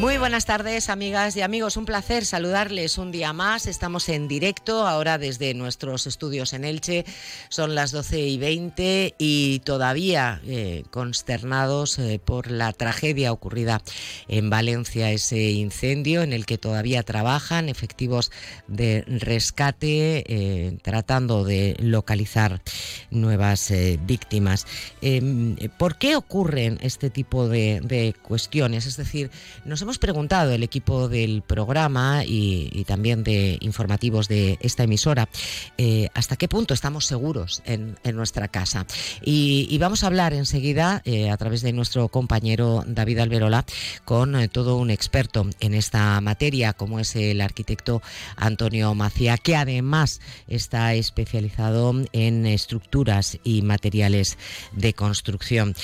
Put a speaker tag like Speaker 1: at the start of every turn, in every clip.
Speaker 1: Muy buenas tardes, amigas y amigos. Un placer saludarles un día más. Estamos en directo ahora desde nuestros estudios en Elche. Son las 12 y 20 y todavía eh, consternados eh, por la tragedia ocurrida en Valencia, ese incendio en el que todavía trabajan efectivos de rescate eh, tratando de localizar nuevas víctimas. Em, ¿Por qué ocurren este tipo de, de cuestiones? Es decir, nos hemos hemos preguntado el equipo del programa y, también de informativos de esta emisora eh, hasta qué punto estamos seguros en, nuestra casa. Y, vamos a hablar enseguida eh, a través de nuestro compañero David Alberola con eh, todo un experto en esta materia, como es el arquitecto Antonio Macía, que además está especializado en estructuras y materiales de construcción.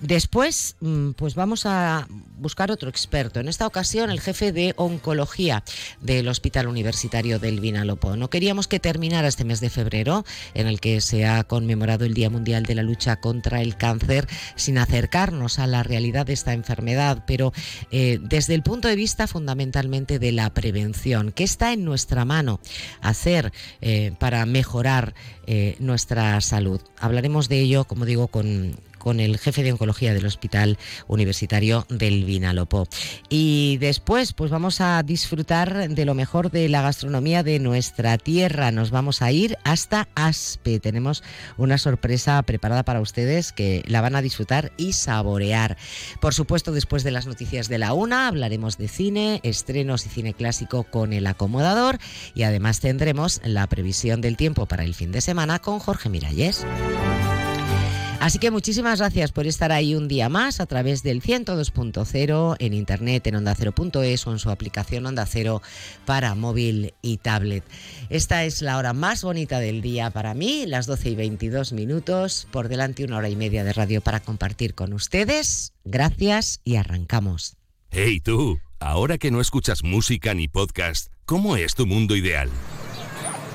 Speaker 1: Después, mm, pues vamos a buscar otro experto en esta ocasión, el jefe de oncología del Hospital Universitario del Vinalopó. No queríamos que terminara este mes de febrero, en el que se ha conmemorado el Día Mundial de la Lucha contra el Cáncer, sin acercarnos a la realidad de esta enfermedad, pero eh, desde el punto de vista fundamentalmente de la prevención. ¿Qué está en nuestra mano hacer eh, para mejorar eh, nuestra salud? Hablaremos de ello, como digo, con, con el jefe de oncología del Hospital Universitario del Vinalopó. Y después, pues vamos a disfrutar de lo mejor de la gastronomía de nuestra tierra. Nos vamos a ir hasta Aspe. Tenemos una sorpresa preparada para ustedes que la van a disfrutar y saborear. Por supuesto, después de las noticias de la una, hablaremos de cine, estrenos y cine clásico con el acomodador y además tendremos la previsión del tiempo para el fin de semana con Jorge Miralles. Así que muchísimas gracias por estar ahí un día más a través del 102.0 en internet en onda o en su aplicación Onda Cero para móvil y tablet. Esta es la hora más bonita del día para mí, las 12 y 22 minutos, por delante una hora y media de radio para compartir con ustedes. Gracias y arrancamos.
Speaker 2: Hey tú, ahora que no escuchas música ni podcast, ¿cómo es tu mundo ideal?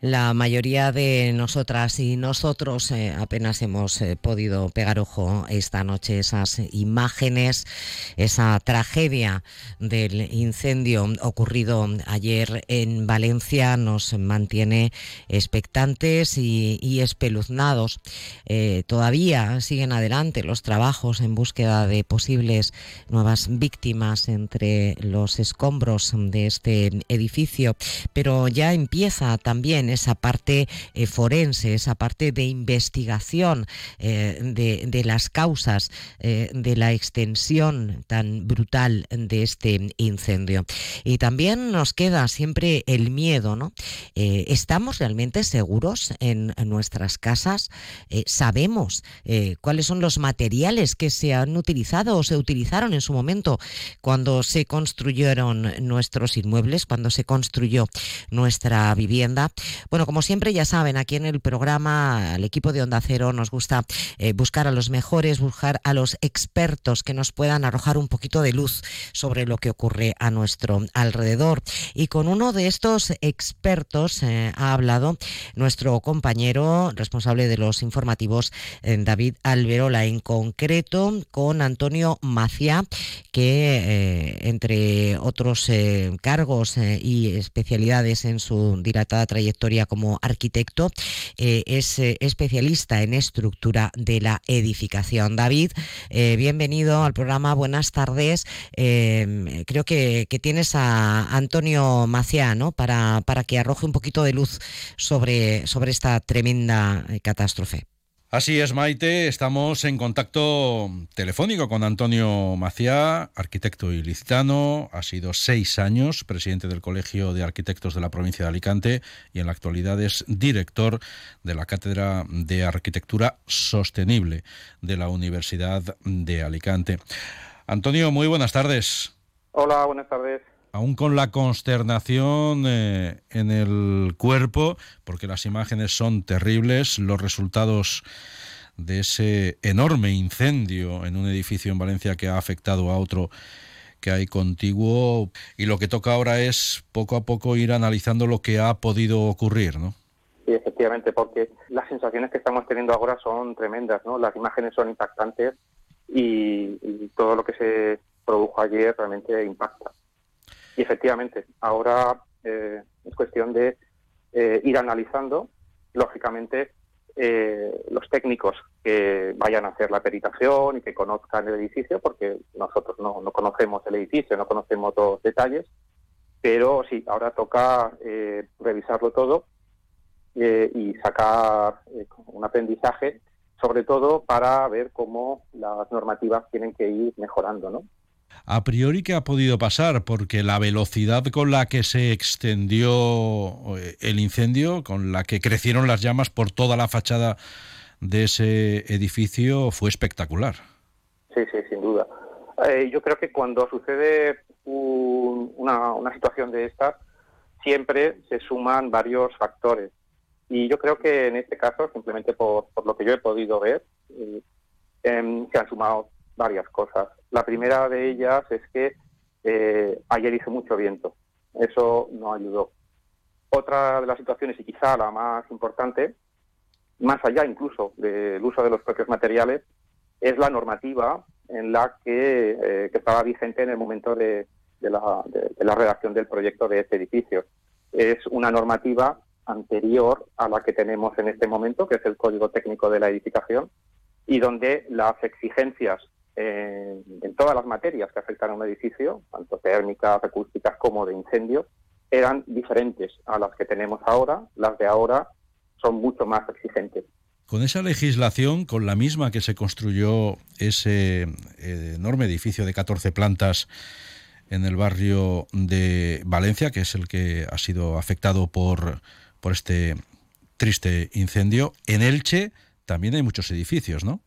Speaker 1: La mayoría de nosotras y nosotros eh, apenas hemos eh, podido pegar ojo esta noche esas imágenes, esa tragedia del incendio ocurrido ayer en Valencia nos mantiene expectantes y, espeluznados. Eh, todavía siguen adelante los trabajos en búsqueda de posibles nuevas víctimas entre los escombros de este edificio, pero ya empieza también esa parte eh, forense, esa parte de investigación eh, de, las causas eh, de la extensión tan brutal de este incendio. Y también nos queda siempre el miedo, ¿no? ¿Estamos realmente seguros en, nuestras casas? ¿Sabemos cuáles son los materiales que se han utilizado o se utilizaron en su momento cuando se construyeron nuestros inmuebles, cuando se construyó nuestra vivienda? Bueno, como siempre ya saben, aquí en el programa, al equipo de Onda Cero nos gusta eh, buscar a los mejores, buscar a los expertos que nos puedan arrojar un poquito de luz sobre lo que ocurre a nuestro alrededor. Y con uno de estos expertos eh, ha hablado nuestro compañero responsable de los informativos, eh, David Alberola, en concreto con Antonio Macia, que entre otros cargos y especialidades en su dilatada trayectoria, como arquitecto, eh, es eh, especialista en estructura de la edificación. David, eh, bienvenido al programa, buenas tardes. creo que, tienes a Antonio Maciano para, para que arroje un poquito de luz sobre, sobre esta tremenda catástrofe.
Speaker 3: Así es, Maite. Estamos en contacto telefónico con Antonio Maciá, arquitecto ilicitano. Ha sido seis años presidente del Colegio de Arquitectos de la provincia de Alicante y en la actualidad es director de la Cátedra de Arquitectura Sostenible de la Universidad de Alicante. Antonio, muy buenas tardes.
Speaker 4: Hola, buenas tardes
Speaker 3: aún con la consternación eh, en el cuerpo, porque las imágenes son terribles, los resultados de ese enorme incendio en un edificio en Valencia que ha afectado a otro que hay contiguo y lo que toca ahora es poco a poco ir analizando lo que ha podido ocurrir, ¿no?
Speaker 4: Sí, efectivamente, porque las sensaciones que estamos teniendo ahora son tremendas, ¿no? Las imágenes son impactantes y todo lo que se produjo ayer realmente impacta. Y efectivamente, ahora eh, es cuestión de eh, ir analizando, lógicamente, eh, los técnicos que vayan a hacer la peritación y que conozcan el edificio, porque nosotros no, no conocemos el edificio, no conocemos los detalles, pero sí, ahora toca revisarlo todo y sacar un aprendizaje, sobre todo para ver cómo las normativas tienen que ir mejorando, ¿no?
Speaker 3: A priori qué ha podido pasar, porque la velocidad con la que se extendió eh, el incendio, con la que crecieron las llamas por toda la fachada de ese edificio fue espectacular.
Speaker 4: Sí, sí, sin duda. Eh, yo creo que cuando sucede una, situación de estas, siempre se suman varios factores. Y yo creo que en este caso, simplemente por, lo que yo he podido ver, eh, em, se han sumado varias cosas. La primera de ellas es que eh, ayer hizo mucho viento. Eso no ayudó. Otra de las situaciones, y quizá la más importante, más allá incluso del uso de los propios materiales, es la normativa en la que, eh, estaba vigente en el momento de, la, de, la, redacción del proyecto de este edificio. Es una normativa anterior a la que tenemos en este momento, que es el Código Técnico de la Edificación, y donde las exigencias en, todas las materias que afectan a un edificio, tanto térmicas, acústicas como de incendios, eran diferentes a las que tenemos ahora. Las de ahora son mucho más exigentes.
Speaker 3: Con esa legislación, con la misma que se construyó ese eh, enorme edificio de 14 plantas en el barrio de Valencia, que es el que ha sido afectado por, por este triste incendio, en Elche también hay muchos edificios, ¿no?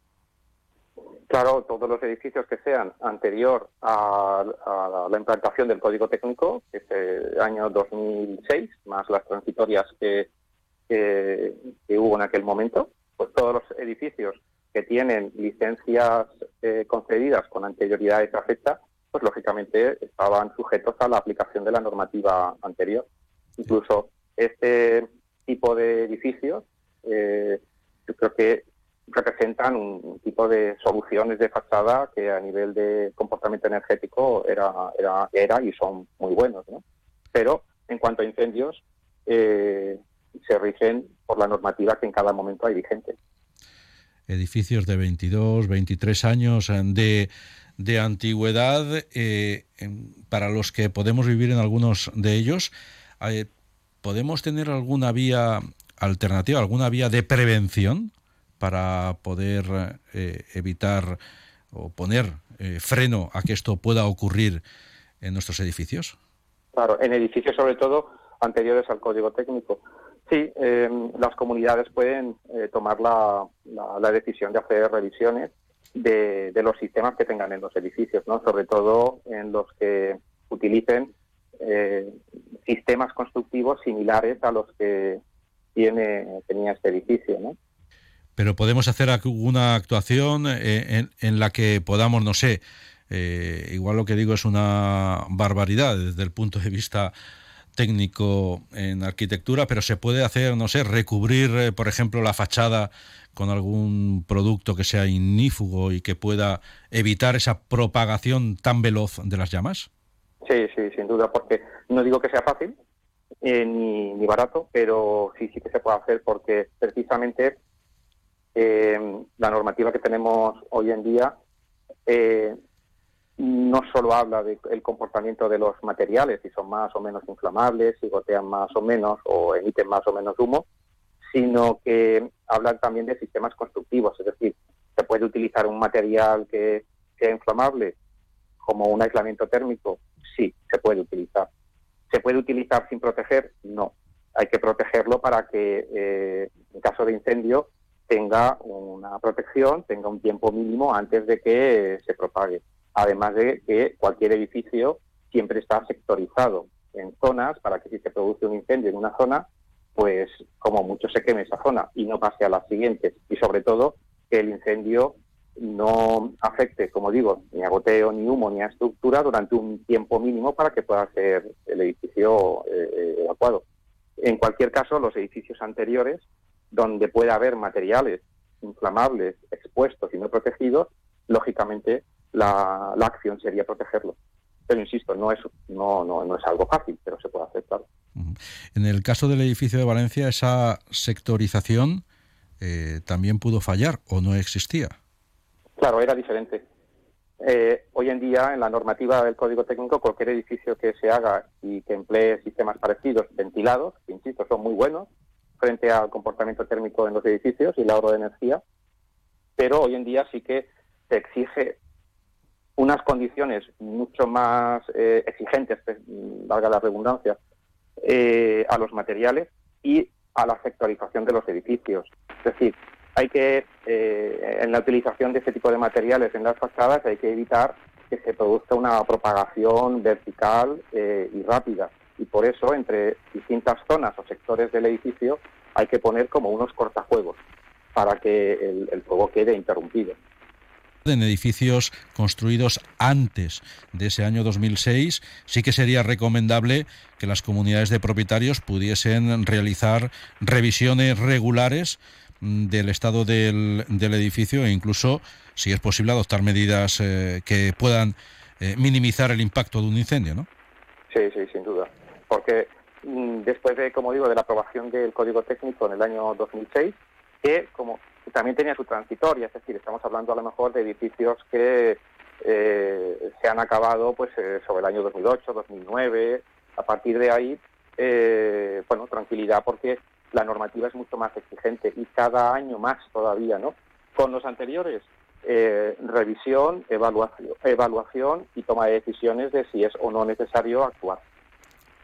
Speaker 4: Claro, todos los edificios que sean anterior a, la implantación del código técnico, que año 2006, más las transitorias que, hubo en aquel momento, pues todos los edificios que tienen licencias eh, concedidas con anterioridad a esa fecha, pues lógicamente estaban sujetos a la aplicación de la normativa anterior. Incluso este tipo de edificios, eh, yo creo que representan un tipo de soluciones de fachada que a nivel de comportamiento energético era, era, era y son muy buenos. ¿no? Pero en cuanto a incendios, eh, se rigen por la normativa que en cada momento hay vigente.
Speaker 3: Edificios de 22, 23 años eh, de, de antigüedad, eh, para los que podemos vivir en algunos de ellos, ¿podemos tener alguna vía alternativa, alguna vía de prevención? Para poder eh, evitar o poner eh, freno a que esto pueda ocurrir en nuestros edificios?
Speaker 4: Claro, en edificios sobre todo anteriores al código técnico. Sí, em, las comunidades pueden eh, tomar la, decisión de hacer revisiones de, los sistemas que tengan en los edificios, ¿no? sobre todo en los que utilicen sistemas constructivos similares a los que tiene tenía este edificio. ¿no?
Speaker 3: Pero podemos hacer alguna actuación eh, en, la que podamos, no sé, eh, igual lo que digo es una barbaridad desde el punto de vista técnico en arquitectura, pero se puede hacer, no sé, recubrir, eh, por ejemplo, la fachada con algún producto que sea inífugo y que pueda evitar esa propagación tan veloz de las llamas?
Speaker 4: Sí, sí, sin duda, porque no digo que sea fácil ni, ni barato, pero sí, sí que se puede hacer porque precisamente eh, la normativa que tenemos hoy en día eh, no solo habla del comportamiento de los materiales, si son más o menos inflamables, si gotean más o menos o emiten más o menos humo, sino que hablan también de sistemas constructivos, es decir, se puede utilizar un material que sea inflamable como un aislamiento térmico, sí, se puede utilizar. ¿Se puede utilizar sin proteger? No. Hay que protegerlo para que eh, en caso de incendio tenga una protección, tenga un tiempo mínimo antes de que se propague. Además de que cualquier edificio siempre está sectorizado en zonas para que si se produce un incendio en una zona, pues como mucho se queme esa zona y no pase a las siguientes. Y sobre todo que el incendio no afecte, como digo, ni a goteo, ni humo, ni a estructura durante un tiempo mínimo para que pueda ser el edificio eh, eh, evacuado. En cualquier caso, los edificios anteriores, donde pueda haber materiales inflamables expuestos y no protegidos, lógicamente la, la acción sería protegerlos. Pero insisto, no es, no, no, no es algo fácil, pero se puede hacer, claro.
Speaker 3: En el caso del edificio de Valencia, esa sectorización eh, también pudo fallar o no existía.
Speaker 4: Claro, era diferente. Eh, hoy en día, en la normativa del Código Técnico, cualquier edificio que se haga y que emplee sistemas parecidos, ventilados, que insisto, son muy buenos frente al comportamiento térmico en los edificios y el ahorro de energía, pero hoy en día sí que se exige unas condiciones mucho más eh, exigentes, valga la redundancia, eh, a los materiales y a la sectorización de los edificios. Es decir, hay que, eh, en la utilización de este tipo de materiales en las fachadas, hay que evitar que se produzca una propagación vertical y rápida. Y por eso, entre distintas zonas o sectores del edificio, hay que poner como unos cortafuegos para que el fuego quede interrumpido
Speaker 3: en edificios construidos antes de ese año 2006, sí que sería recomendable que las comunidades de propietarios pudiesen realizar revisiones regulares mm, del estado del, edificio e incluso, si es posible, adoptar medidas eh, que puedan eh, minimizar el impacto de un incendio, ¿no?
Speaker 4: Sí, sí, duda. Porque mm, después de, como digo, de la aprobación del Código Técnico en el año 2006, que, como también tenía su transitoria, es decir, estamos hablando a lo mejor de edificios que eh, se han acabado pues eh, sobre el año 2008, 2009, a partir de ahí, eh, bueno, tranquilidad porque la normativa es mucho más exigente y cada año más todavía, ¿no? Con los anteriores, revisión, evaluación, evaluación y toma de decisiones de si es o no necesario actuar.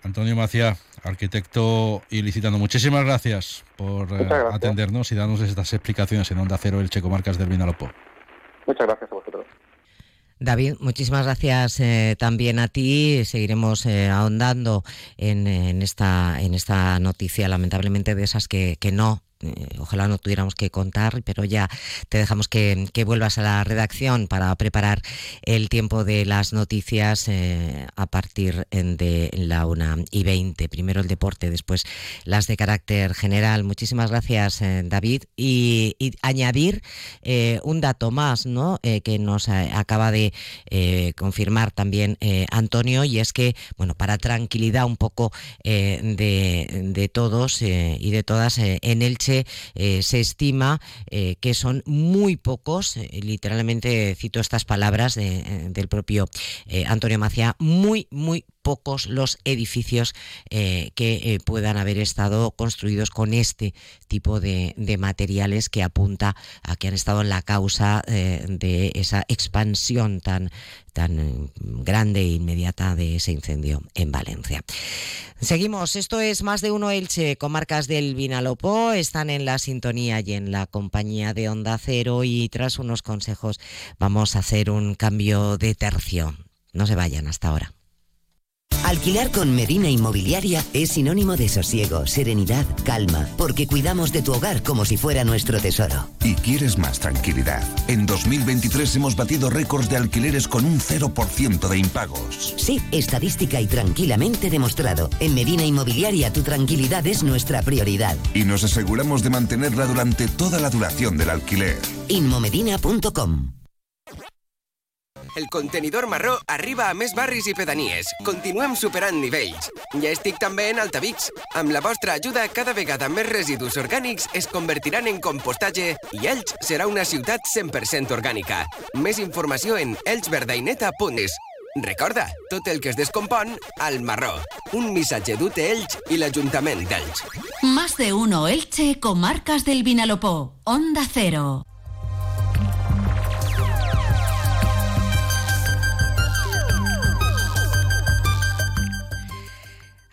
Speaker 3: Antonio Macía, arquitecto ilicitano, muchísimas gracias por eh, atendernos y darnos estas explicaciones en Onda Cero, el Checo Marcas del Vinalopó.
Speaker 4: Muchas gracias a vosotros.
Speaker 1: David, muchísimas gracias eh, también a ti. Seguiremos eh, ahondando en, esta, en esta noticia, lamentablemente de esas que, que no ojalá no tuviéramos que contar, pero ya te dejamos que, vuelvas a la redacción para preparar el tiempo de las noticias eh, a partir de la una y 20. Primero el deporte, después las de carácter general. Muchísimas gracias, eh, David. Y, añadir un dato más ¿no? que nos acaba de confirmar también Antonio, y es que, bueno, para tranquilidad un poco de, de, todos y de todas, en el eh, se estima eh, que son muy pocos, eh, literalmente cito estas palabras del propio Antonio Macía, muy, muy pocos los edificios que eh, puedan haber estado construidos con este tipo de, materiales que apunta a que han estado en la causa eh, de esa expansión tan, tan grande e inmediata de ese incendio en Valencia. Seguimos, esto es Más de Uno Elche, comarcas del Vinalopó, están en la sintonía y en la compañía de Onda Cero y tras unos consejos vamos a hacer un cambio de tercio. No se vayan hasta ahora.
Speaker 5: Alquilar con Medina Inmobiliaria es sinónimo de sosiego, serenidad, calma, porque cuidamos de tu hogar como si fuera nuestro tesoro.
Speaker 6: Y quieres más tranquilidad. En 2023 hemos batido récords de alquileres con un 0% de impagos.
Speaker 5: Sí, estadística y tranquilamente demostrado. En Medina Inmobiliaria tu tranquilidad es nuestra prioridad.
Speaker 6: Y nos aseguramos de mantenerla durante toda la duración del alquiler.
Speaker 5: Inmomedina.com
Speaker 7: el contenidor marró arriba a més barris i pedanies. Continuem superant nivells. Ja estic també en Altavix. Amb la vostra ajuda, cada vegada més residus orgànics es convertiran en compostatge i Elx serà una ciutat 100% orgànica. Més informació en elxverdaineta.es Recorda, tot el que es descompon, al marró. Un missatge d'UTE Elx i l'Ajuntament d'Elx.
Speaker 8: Más de uno Elche, comarcas del Vinalopó. Onda Cero.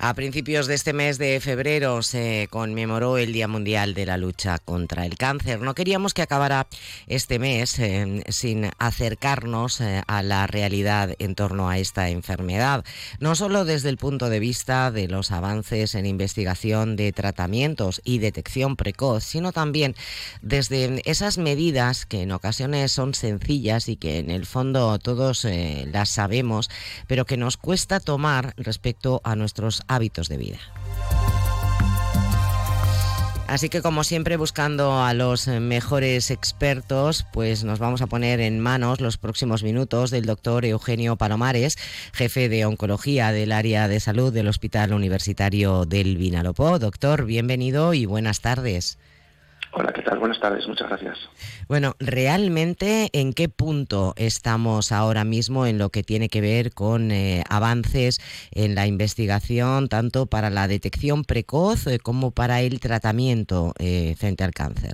Speaker 1: A principios de este mes de febrero se conmemoró el Día Mundial de la Lucha contra el Cáncer. No queríamos que acabara este mes eh, sin acercarnos eh, a la realidad en torno a esta enfermedad, no solo desde el punto de vista de los avances en investigación de tratamientos y detección precoz, sino también desde esas medidas que en ocasiones son sencillas y que en el fondo todos eh, las sabemos, pero que nos cuesta tomar respecto a nuestros de vida. Así que como siempre buscando a los mejores expertos, pues nos vamos a poner en manos los próximos minutos del doctor Eugenio Palomares, jefe de oncología del área de salud del Hospital Universitario del Vinalopó. Doctor, bienvenido y buenas tardes.
Speaker 9: Hola, ¿qué tal? Buenas tardes, muchas gracias.
Speaker 1: Bueno, realmente, ¿en qué punto estamos ahora mismo en lo que tiene que ver con eh, avances en la investigación, tanto para la detección precoz eh, como para el tratamiento eh, frente al cáncer?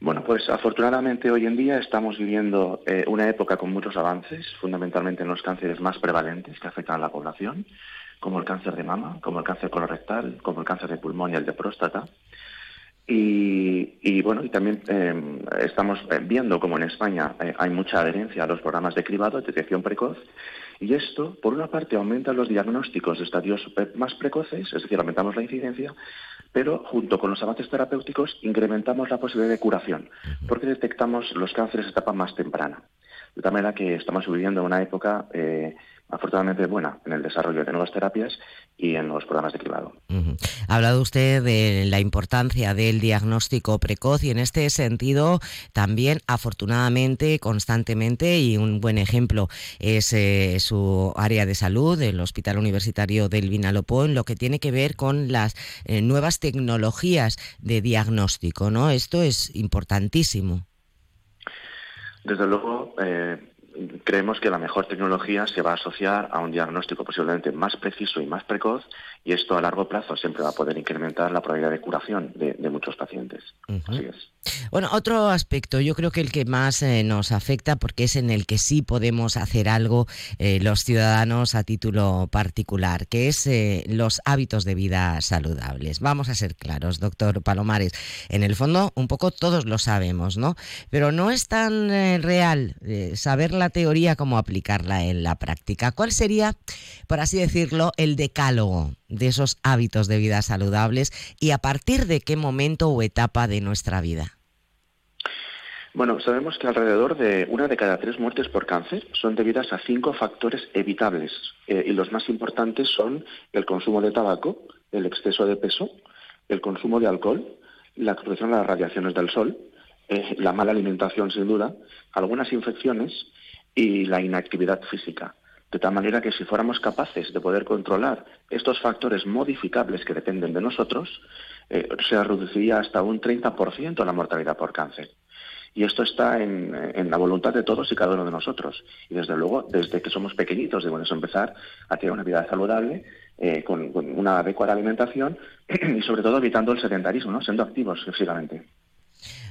Speaker 9: Bueno, pues afortunadamente hoy en día estamos viviendo una época con muchos avances, fundamentalmente en los cánceres más prevalentes que afectan a la población, como el cáncer de mama, como el cáncer colorectal, como el cáncer de pulmón y el de próstata. Y, bueno, y también em, estamos eh, viendo como en España eh, hay mucha adherencia a los programas de cribado, de detección precoz, y esto, por una parte, aumenta los diagnósticos de estadios eh, más precoces, es decir, aumentamos la incidencia, pero junto con los avances terapéuticos incrementamos la posibilidad de curación, porque detectamos los cánceres de etapa más temprana. De tal manera que estamos viviendo una época afortunadamente buena en el desarrollo de nuevas terapias y en los programas de cribado.
Speaker 1: Ha hablado usted de la importancia del diagnóstico precoz y en este sentido también afortunadamente constantemente y un buen ejemplo es eh, su área de salud, el Hospital Universitario del Vinalopó, en lo que tiene que ver con las eh, nuevas tecnologías de diagnóstico, ¿no? Esto es importantísimo.
Speaker 9: Desde luego, eh, creemos que la mejor tecnología se va a asociar a un diagnóstico posiblemente más preciso y más precoz y esto a largo plazo siempre va a poder incrementar la probabilidad de curación de, muchos pacientes. Así es.
Speaker 1: Bueno, otro aspecto, yo creo que el que más eh, nos afecta, porque es en el que sí podemos hacer algo eh, los ciudadanos a título particular, que es eh, los hábitos de vida saludables. Vamos a ser claros, doctor Palomares. En el fondo, un poco todos lo sabemos, ¿no? Pero no es tan real saber la teoría como aplicarla en la práctica. ¿Cuál sería, por así decirlo, el decálogo de esos hábitos de vida saludables y a partir de qué momento o etapa de nuestra vida?
Speaker 9: Bueno, sabemos que alrededor de una de cada tres muertes por cáncer son debidas a cinco factores evitables eh, y los más importantes son el consumo de tabaco, el exceso de peso, el consumo de alcohol, la exposición a las radiaciones del sol, eh, la mala alimentación sin duda, algunas infecciones y la inactividad física. De tal manera que si fuéramos capaces de poder controlar estos factores modificables que dependen de nosotros, eh, se reduciría hasta un 30% la mortalidad por cáncer. Y esto está en, la voluntad de todos y cada uno de nosotros. Y desde luego, desde que somos pequeñitos, debemos empezar a tener una vida saludable, eh, con, una adecuada alimentación y sobre todo evitando el sedentarismo, ¿no? siendo activos físicamente.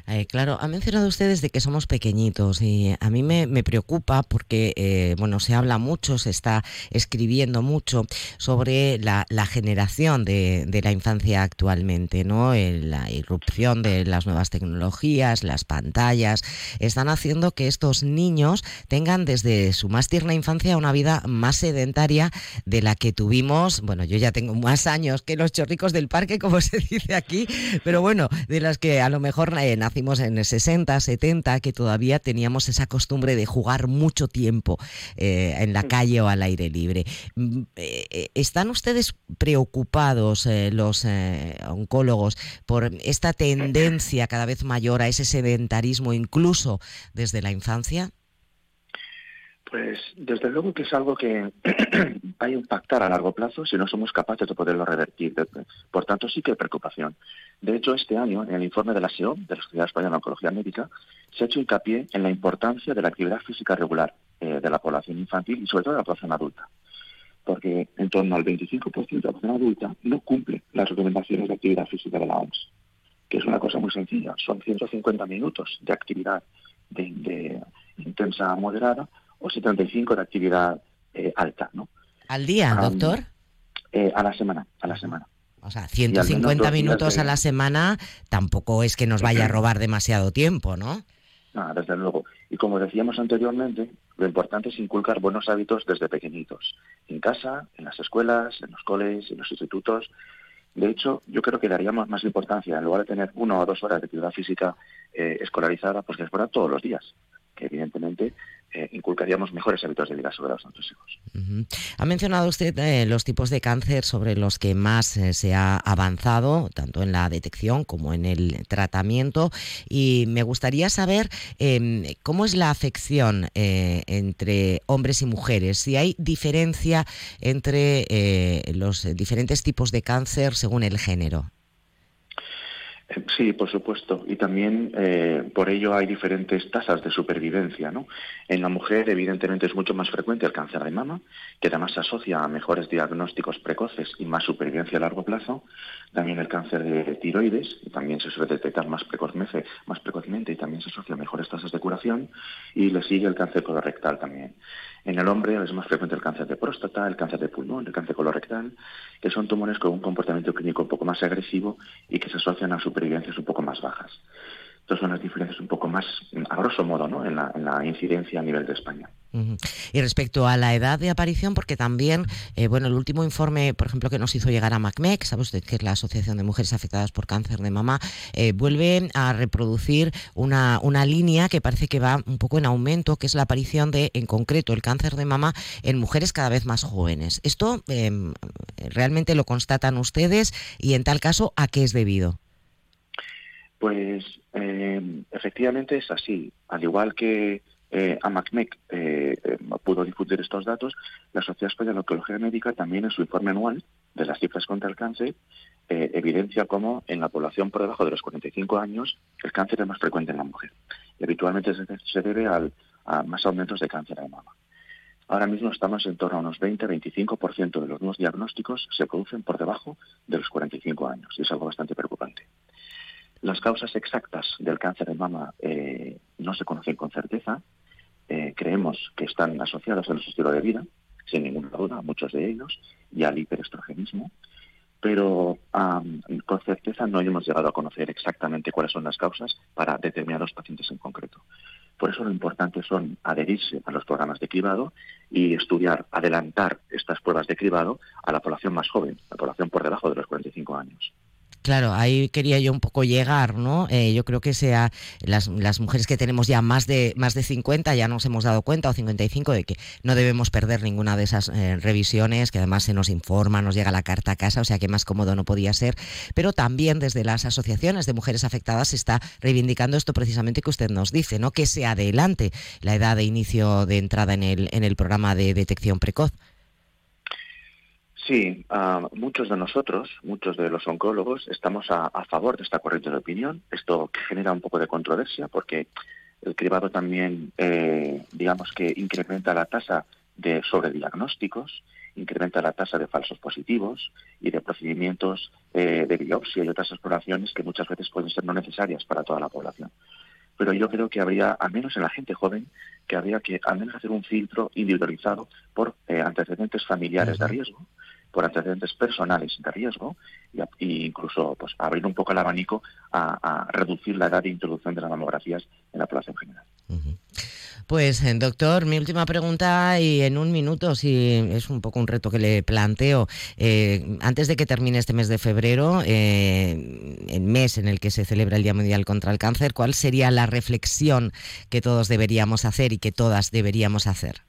Speaker 1: Eh, claro, ha mencionado ustedes de que somos pequeñitos y a mí me, preocupa porque, eh, bueno, se habla mucho, se está escribiendo mucho sobre la, generación de, la infancia actualmente, ¿no? la irrupción de las nuevas tecnologías, las pantallas, están haciendo que estos niños tengan desde su más tierna infancia una vida más sedentaria de la que tuvimos, bueno, yo ya tengo más años que los chorricos del parque, como se dice aquí, pero bueno, de las que a lo mejor eh, en el 60, 70, que todavía teníamos esa costumbre de jugar mucho tiempo eh, en la calle o al aire libre. Mm, eh, ¿Están ustedes preocupados, los oncólogos, por esta tendencia cada vez mayor a ese sedentarismo, incluso desde la infancia?
Speaker 9: Pues desde luego que es algo que va a impactar a largo plazo si no somos capaces de poderlo revertir. Por tanto, sí que hay preocupación. De hecho, este año, en el informe de la SEO, de la Sociedad Española de Oncología Médica, se ha hecho hincapié en la importancia de la actividad física regular eh, de la población infantil y sobre todo de la población adulta. Porque en torno al 25% de la población adulta no cumple las recomendaciones de actividad física de la OMS, que es una cosa muy sencilla. Son 150 minutos de actividad de, intensa moderada o 75 de actividad eh, alta, ¿no?
Speaker 1: ¿Al día, doctor?
Speaker 9: Eh, a la semana, a la semana.
Speaker 1: O sea, 150 minutos a la semana tampoco es que nos vaya a robar demasiado tiempo, ¿no?
Speaker 9: Ah, desde luego. Y como decíamos anteriormente, lo importante es inculcar buenos hábitos desde pequeñitos, en casa, en las escuelas, en los coles, en los institutos. De hecho, yo creo que daríamos más importancia, en lugar de tener una o dos horas de actividad física eh, escolarizada, pues que fuera todos los días, que evidentemente eh, inculcaríamos mejores hábitos de vida sobre los nuestros hijos.
Speaker 1: Ha mencionado usted eh, los tipos de cáncer sobre los que más eh, se ha avanzado, tanto en la detección como en el tratamiento, y me gustaría saber em, cómo es la afección entre hombres y mujeres, si hay diferencia entre los diferentes tipos de cáncer según el género.
Speaker 9: Sí, por supuesto. Y también eh, por ello hay diferentes tasas de supervivencia. ¿no? En la mujer, evidentemente, es mucho más frecuente el cáncer de mama, que además se asocia a mejores diagnósticos precoces y más supervivencia a largo plazo. También el cáncer de tiroides, y también se suele detectar más precozmente, más precozmente y también se asocia a mejores tasas de curación. Y le sigue el cáncer colorectal también. En el hombre es más frecuente el cáncer de próstata, el cáncer de pulmón, el cáncer colorectal, que son tumores con un comportamiento clínico un poco más agresivo y que se asocian a supervivencias un poco más bajas. Entonces son las diferencias un poco más, a grosso modo, ¿no? en, la, incidencia a nivel de España.
Speaker 1: Y respecto a la edad de aparición, porque también, eh, bueno, el último informe, por ejemplo, que nos hizo llegar a MACMEC, sabe usted que es la Asociación de Mujeres Afectadas por Cáncer de Mama, eh, vuelve a reproducir una, una línea que parece que va un poco en aumento, que es la aparición de, en concreto, el cáncer de mama en mujeres cada vez más jóvenes. ¿Esto em, realmente lo constatan ustedes y, en tal caso, a qué es debido?
Speaker 9: Pues eh, efectivamente es así. Al igual que eh, AMACMEC eh, eh, pudo difundir estos datos, la Sociedad Española de Oncología Médica también en su informe anual de las cifras contra el cáncer evidencia cómo en la población por debajo de los 45 años el cáncer es más frecuente en la mujer. Y habitualmente se, debe al, a más aumentos de cáncer de mama. Ahora mismo estamos en torno a unos 20-25% de los nuevos diagnósticos se producen por debajo de los 45 años y es algo bastante preocupante. Las causas exactas del cáncer de mama eh, no se conocen con certeza. Eh, creemos que están asociadas a nuestro estilo de vida, sin ninguna duda, muchos de ellos, y al hiperestrogenismo. Pero con certeza no hemos llegado a conocer exactamente cuáles son las causas para determinados pacientes en concreto. Por eso lo importante son adherirse a los programas de cribado y estudiar, adelantar estas pruebas de cribado a la población más joven, la población por debajo de los 45 años.
Speaker 1: Claro, ahí quería yo un poco llegar, ¿no? Eh, yo creo que sea las, las, mujeres que tenemos ya más de más de 50 ya nos hemos dado cuenta o 55 de que no debemos perder ninguna de esas eh, revisiones, que además se nos informa, nos llega la carta a casa, o sea que más cómodo no podía ser, pero también desde las asociaciones de mujeres afectadas se está reivindicando esto precisamente que usted nos dice, ¿no? Que se adelante la edad de inicio de entrada en el en el programa de detección precoz.
Speaker 9: Sí, muchos de nosotros, muchos de los oncólogos, estamos a, favor de esta corriente de opinión. Esto genera un poco de controversia porque el cribado también, eh, digamos que incrementa la tasa de sobrediagnósticos, incrementa la tasa de falsos positivos y de procedimientos eh, de biopsia y otras exploraciones que muchas veces pueden ser no necesarias para toda la población. Pero yo creo que habría, al menos en la gente joven, que habría que al menos hacer un filtro individualizado por eh, antecedentes familiares de riesgo por antecedentes personales de riesgo e incluso pues, abrir un poco el abanico a, reducir la edad de introducción de las mamografías en la población general.
Speaker 1: Pues, eh, doctor, mi última pregunta y en un minuto, si es un poco un reto que le planteo. Eh, antes de que termine este mes de febrero, eh, el mes en el que se celebra el Día Mundial contra el Cáncer, ¿cuál sería la reflexión que todos deberíamos hacer y que todas deberíamos hacer?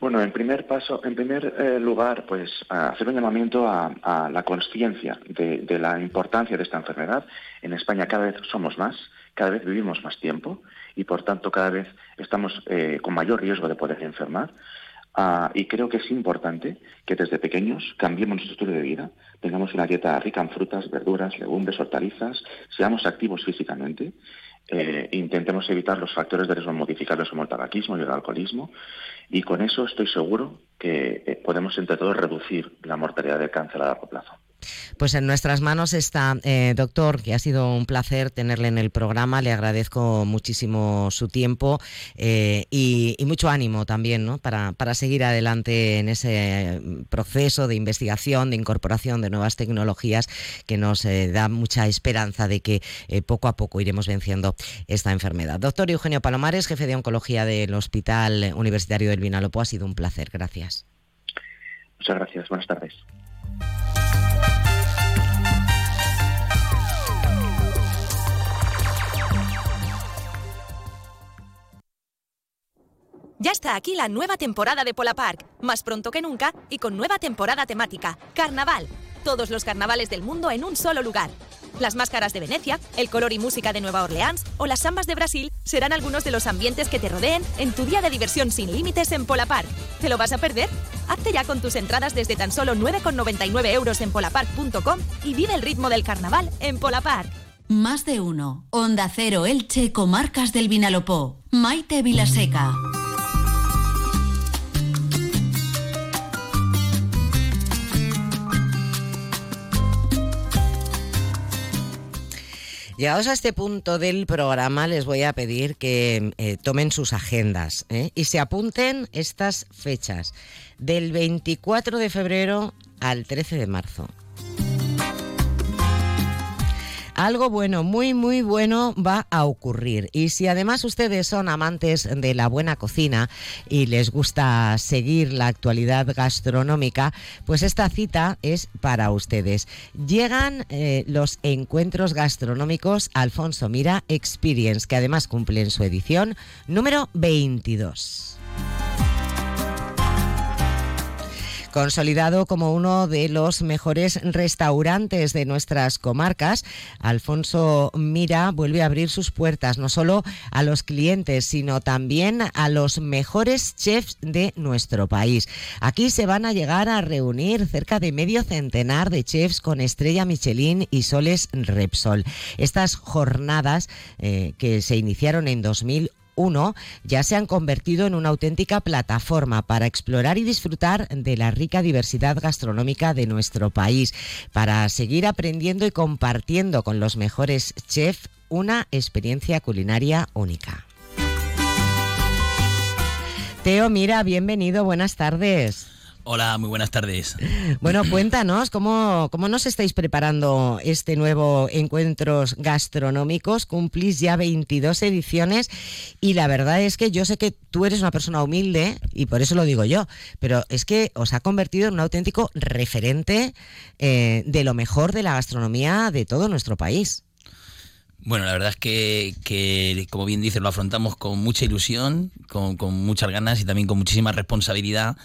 Speaker 9: Bueno, en primer paso, en primer eh, lugar, pues hacer un llamamiento a, la conciencia de, la importancia de esta enfermedad. En España cada vez somos más, cada vez vivimos más tiempo y por tanto cada vez estamos eh, con mayor riesgo de poder enfermar. Ah, y creo que es importante que desde pequeños cambiemos nuestro estilo de vida, tengamos una dieta rica en frutas, verduras, legumbres, hortalizas, seamos activos físicamente eh, intentemos evitar los factores de riesgo modificables como el tabaquismo y el alcoholismo y con eso estoy seguro que eh, podemos entre todos reducir la mortalidad del cáncer a largo plazo.
Speaker 1: Pues en nuestras manos está, eh, doctor, que ha sido un placer tenerle en el programa. Le agradezco muchísimo su tiempo eh, y, mucho ánimo también ¿no? para, para, seguir adelante en ese proceso de investigación, de incorporación de nuevas tecnologías que nos eh, da mucha esperanza de que poco a poco iremos venciendo esta enfermedad. Doctor Eugenio Palomares, jefe de oncología del Hospital Universitario del Vinalopó, ha sido un placer. Gracias.
Speaker 9: Muchas gracias. Buenas tardes.
Speaker 10: Ya está aquí la nueva temporada de Pola Park, más pronto que nunca y con nueva temporada temática, Carnaval. Todos los carnavales del mundo en un solo lugar. Las máscaras de Venecia, el color y música de Nueva Orleans o las sambas de Brasil serán algunos de los ambientes que te rodeen en tu día de diversión sin límites en Pola Park. ¿Te lo vas a perder? Hazte ya con tus entradas desde tan solo 9,99 euros en polapark.com y vive el ritmo del carnaval en Pola Park.
Speaker 8: Más de uno. Onda Cero Elche, Comarcas del Vinalopó. Maite Vilaseca.
Speaker 1: Llegados a este punto del programa, les voy a pedir que eh, tomen sus agendas ¿eh? y se apunten estas fechas, del 24 de febrero al 13 de marzo. Algo bueno, muy, muy bueno va a ocurrir. Y si además ustedes son amantes de la buena cocina y les gusta seguir la actualidad gastronómica, pues esta cita es para ustedes. Llegan eh, los encuentros gastronómicos Alfonso Mira Experience, que además cumplen su edición número 22. Consolidado como uno de los mejores restaurantes de nuestras comarcas, Alfonso Mira vuelve a abrir sus puertas no solo a los clientes, sino también a los mejores chefs de nuestro país. Aquí se van a llegar a reunir cerca de medio centenar de chefs con estrella Michelin y soles Repsol. Estas jornadas eh, que se iniciaron en 2001 ya se han convertido en una auténtica plataforma para explorar y disfrutar de la rica diversidad gastronómica de nuestro país, para seguir aprendiendo y compartiendo con los mejores chefs una experiencia culinaria única. Teo, mira, bienvenido, buenas tardes.
Speaker 11: Hola, muy buenas tardes.
Speaker 1: Bueno, cuéntanos, ¿cómo, ¿cómo nos estáis preparando este nuevo Encuentros Gastronómicos? Cumplís ya 22 ediciones y la verdad es que yo sé que tú eres una persona humilde y por eso lo digo yo, pero es que os ha convertido en un auténtico referente eh, de lo mejor de la gastronomía de todo nuestro país.
Speaker 11: Bueno, la verdad es que, como bien dices, lo afrontamos con mucha ilusión, con, con muchas ganas y también con muchísima responsabilidad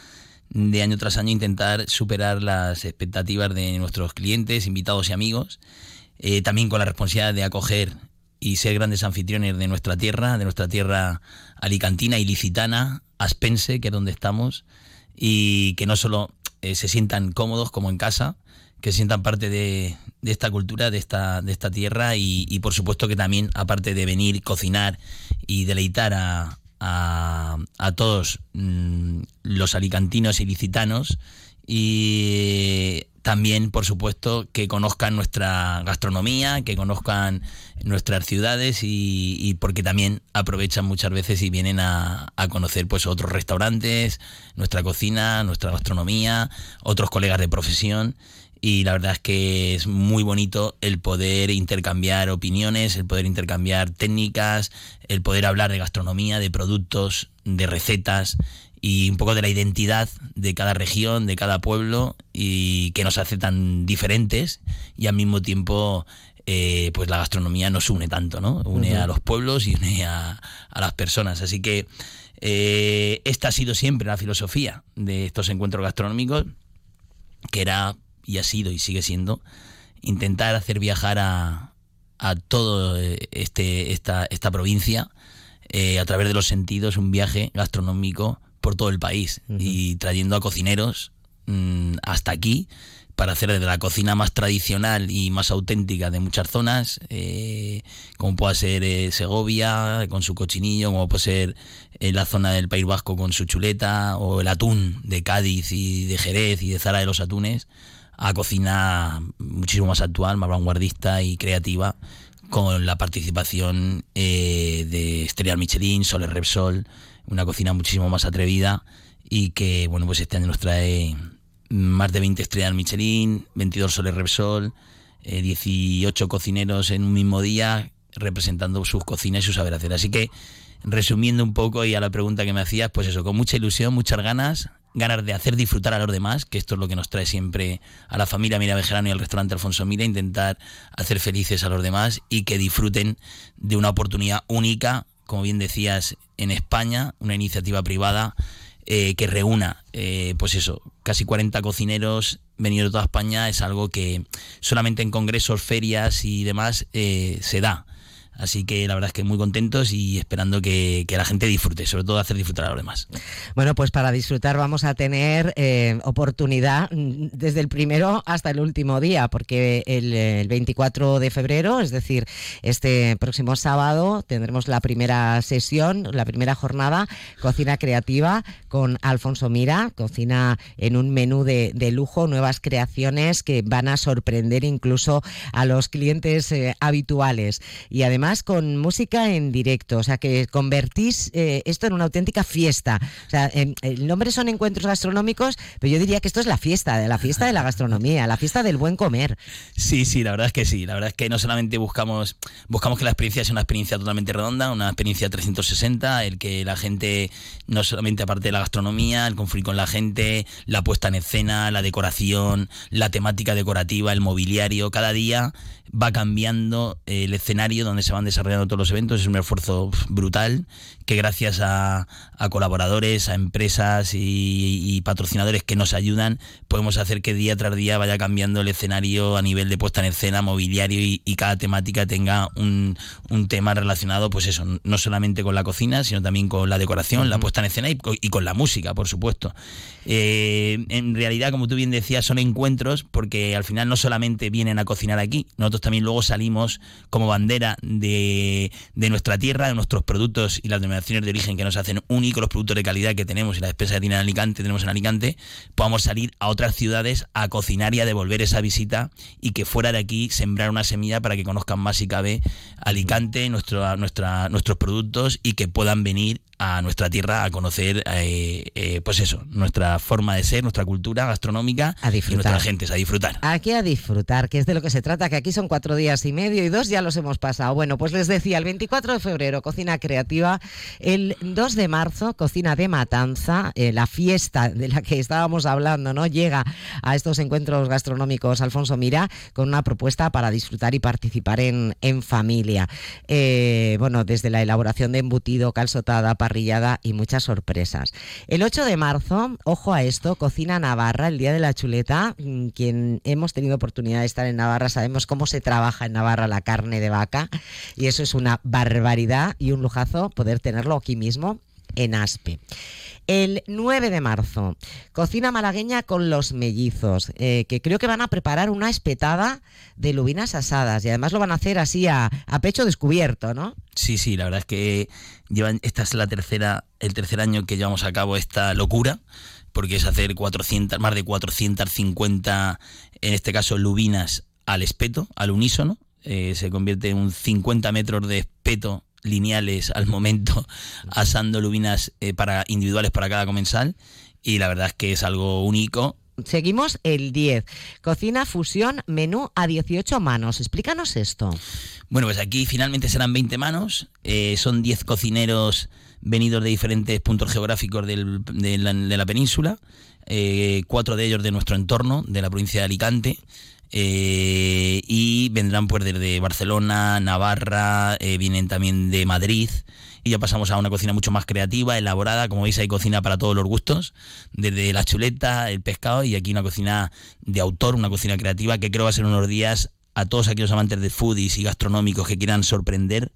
Speaker 11: de año tras año intentar superar las expectativas de nuestros clientes, invitados y amigos, eh, también con la responsabilidad de acoger y ser grandes anfitriones de nuestra tierra, de nuestra tierra alicantina y licitana, aspense, que es donde estamos, y que no solo eh, se sientan cómodos como en casa, que se sientan parte de, esta cultura, de esta, de esta tierra y, y, por supuesto que también, aparte de venir, cocinar y deleitar a, a, todos mm, los alicantinos y licitanos y también, por supuesto, que conozcan nuestra gastronomía, que conozcan nuestras ciudades y, porque también aprovechan muchas veces y vienen a, a, conocer pues otros restaurantes, nuestra cocina, nuestra gastronomía, otros colegas de profesión y la verdad es que es muy bonito el poder intercambiar opiniones, el poder intercambiar técnicas, el poder hablar de gastronomía, de productos, de recetas y un poco de la identidad de cada región, de cada pueblo y que nos hace tan diferentes y al mismo tiempo eh, pues la gastronomía nos une tanto, ¿no? Une a los pueblos y une a, las personas. Así que eh, esta ha sido siempre la filosofía de estos encuentros gastronómicos, que era y ha sido y sigue siendo, intentar hacer viajar a, a todo eh, este, esta, esta provincia eh, a través de los sentidos, un viaje gastronómico por todo el país y trayendo a cocineros mm, hasta aquí para hacer de la cocina más tradicional y más auténtica de muchas zonas, eh, como puede ser eh, Segovia con su cochinillo, como puede ser eh, la zona del País Vasco con su chuleta, o el atún de Cádiz y de Jerez y de Zara de los Atunes, a cocina muchísimo más actual, más vanguardista y creativa, con la participación de Estrella Michelin, Soler Repsol, una cocina muchísimo más atrevida y que, bueno, pues este año nos trae más de 20 estrellas Michelin, 22 soles Repsol, 18 eh, cocineros en un mismo día representando sus cocinas y sus saber hacer. Así que, resumiendo un poco y a la pregunta que me hacías, pues eso, con mucha ilusión, muchas ganas, ganas de hacer disfrutar a los demás, que esto es lo que nos trae siempre a la familia Mira Bejerano y al restaurante Alfonso Mira, intentar hacer felices a los demás y que disfruten de una oportunidad única, como bien decías, en España, una iniciativa privada eh, que reúna, eh, pues eso, casi 40 cocineros venidos de toda España es algo que solamente en congresos, ferias y demás eh, se da. Así que la verdad es que muy contentos y esperando que, la gente disfrute, sobre todo hacer disfrutar a los demás.
Speaker 1: Bueno, pues para disfrutar vamos a tener eh, oportunidad mm, desde el primero hasta el último día, porque el, 24 de febrero, es decir, este próximo sábado, tendremos la primera sesión, la primera jornada, cocina creativa con Alfonso Mira, cocina en un menú de, lujo, nuevas creaciones que van a sorprender incluso a los clientes eh, habituales. Y además, con música en directo, o sea que convertís eh, esto en una auténtica fiesta. O sea, el nombre son encuentros gastronómicos, pero yo diría que esto es la fiesta, la fiesta de la gastronomía, la fiesta del buen comer.
Speaker 11: Sí, sí, la verdad es que sí. La verdad es que no solamente buscamos, buscamos que la experiencia sea una experiencia totalmente redonda, una experiencia 360, el que la gente, no solamente aparte de la gastronomía, el conflicto con la gente, la puesta en escena, la decoración, la temática decorativa, el mobiliario, cada día va cambiando el escenario donde se van desarrollando todos los eventos. Es un esfuerzo brutal que gracias a, colaboradores, a empresas y, patrocinadores que nos ayudan, podemos hacer que día tras día vaya cambiando el escenario a nivel de puesta en escena, mobiliario y, cada temática tenga un, tema relacionado, pues eso, no solamente con la cocina, sino también con la decoración, la puesta en escena y, con la música, por supuesto. Eh, en realidad, como tú bien decías, son encuentros porque al final no solamente vienen a cocinar aquí, nosotros también luego salimos como bandera de, de nuestra tierra, de nuestros productos y las denominaciones de origen que nos hacen únicos, los productos de calidad que tenemos y la despensa que tiene en Alicante, tenemos en Alicante, podamos salir a otras ciudades a cocinar y a devolver esa visita y que fuera de aquí sembrar una semilla para que conozcan más si cabe Alicante, nuestro, nuestra, nuestros productos y que puedan venir a nuestra tierra a conocer, eh, eh, pues eso, nuestra forma de ser, nuestra cultura gastronómica
Speaker 1: a disfrutar. y
Speaker 11: nuestra gente, a disfrutar.
Speaker 1: Aquí a disfrutar, que es de lo que se trata, que aquí son cuatro días y medio y dos ya los hemos pasado. Bueno, pues les decía, el 24 de febrero, cocina creativa, el 2 de marzo, cocina de matanza, eh, la fiesta de la que estábamos hablando, ¿no? Llega a estos encuentros gastronómicos Alfonso Mira con una propuesta para disfrutar y participar en, en familia. bueno, desde la elaboración de embutido, calzotada, parrillada y muchas sorpresas. El 8 de marzo, ojo a esto, Cocina Navarra, el Día de la Chuleta. Mm, quien hemos tenido oportunidad de estar en Navarra sabemos cómo se trabaja en Navarra la carne de vaca y eso es una barbaridad y un lujazo poder tenerlo aquí mismo en Aspe. El 9 de marzo, cocina malagueña con los mellizos, eh, que creo que van a preparar una espetada de lubinas asadas y además lo van a hacer así a, pecho descubierto, ¿no?
Speaker 11: Sí, sí, la verdad es que llevan, esta es la tercera, el tercer año que llevamos a cabo esta locura porque es hacer 400, más de 450, en este caso, lubinas al espeto, al unísono. Eh, se convierte en un 50 metros de espeto lineales al momento, asando lubinas eh, para individuales para cada comensal. Y la verdad es que es algo único
Speaker 1: Seguimos el 10. Cocina fusión, menú a 18 manos. Explícanos esto.
Speaker 11: Bueno, pues aquí finalmente serán 20 manos. Eh, son 10 cocineros venidos de diferentes puntos geográficos de, la, península. Cuatro de ellos de nuestro entorno, de la provincia de Alicante. Eh, y vendrán pues desde Barcelona, Navarra, eh, vienen también de Madrid. Y ya pasamos a una cocina mucho más creativa, elaborada, como veis hay cocina para todos los gustos, desde la chuleta, el pescado y aquí una cocina de autor, una cocina creativa que creo va a ser unos días a todos aquellos amantes de foodies y gastronómicos que quieran sorprender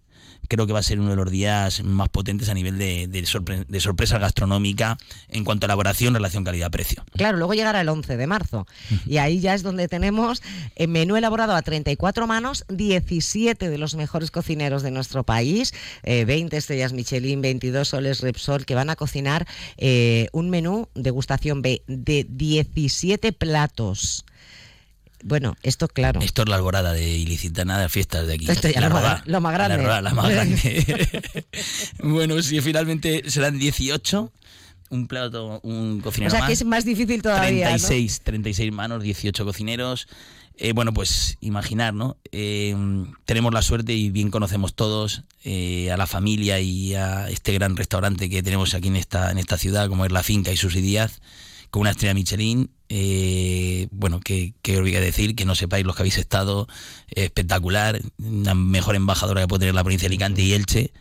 Speaker 11: creo que va a ser uno de los días más potentes a nivel de, de, sorpresa gastronómica en cuanto a elaboración, relación calidad-precio.
Speaker 1: Claro, luego llegará el 11 de marzo y ahí ya es donde tenemos el menú elaborado a 34 manos, 17 de los mejores cocineros de nuestro país, 20 eh, estrellas Michelin, 22 soles Repsol, que van a cocinar eh, un menú degustación B de 17 platos. Bueno, esto claro.
Speaker 11: Esto es la alborada de Ilicitana de fiestas de aquí.
Speaker 1: Esto ya la lo, más, lo, más, grande.
Speaker 11: La, más grande. bueno, sí, finalmente serán 18 un plato, un cocinero
Speaker 1: O sea, que es más difícil todavía,
Speaker 11: 36, 36 manos, 18 cocineros. Eh, bueno, pues imaginar, ¿no? Eh, tenemos la suerte y bien conocemos todos eh, a la familia y a este gran restaurante que tenemos aquí en esta, en esta ciudad, como es La Finca y Susi Díaz, con una estrella Michelin. bueno, que, que a decir, que no sepáis los que habéis estado, espectacular, la mejor embajadora que puede tener la provincia de Alicante y Elche.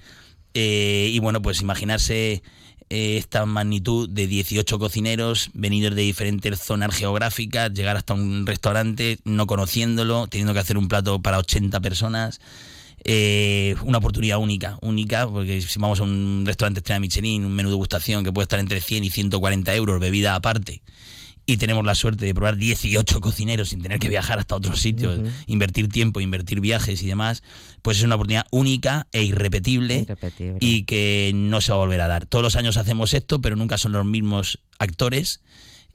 Speaker 11: y bueno, pues imaginarse eh, esta magnitud de 18 cocineros venidos de diferentes zonas geográficas, llegar hasta un restaurante no conociéndolo, teniendo que hacer un plato para 80 personas. Eh, una oportunidad única, única, porque si vamos a un restaurante estrella Michelin, un menú de gustación que puede estar entre 100 y 140 euros, bebida aparte, y tenemos la suerte de probar 18 cocineros sin tener que viajar hasta otros sitios, invertir tiempo, invertir viajes y demás, pues es una oportunidad única e irrepetible, y que no se va a volver a dar. Todos los años hacemos esto, pero nunca son los mismos actores.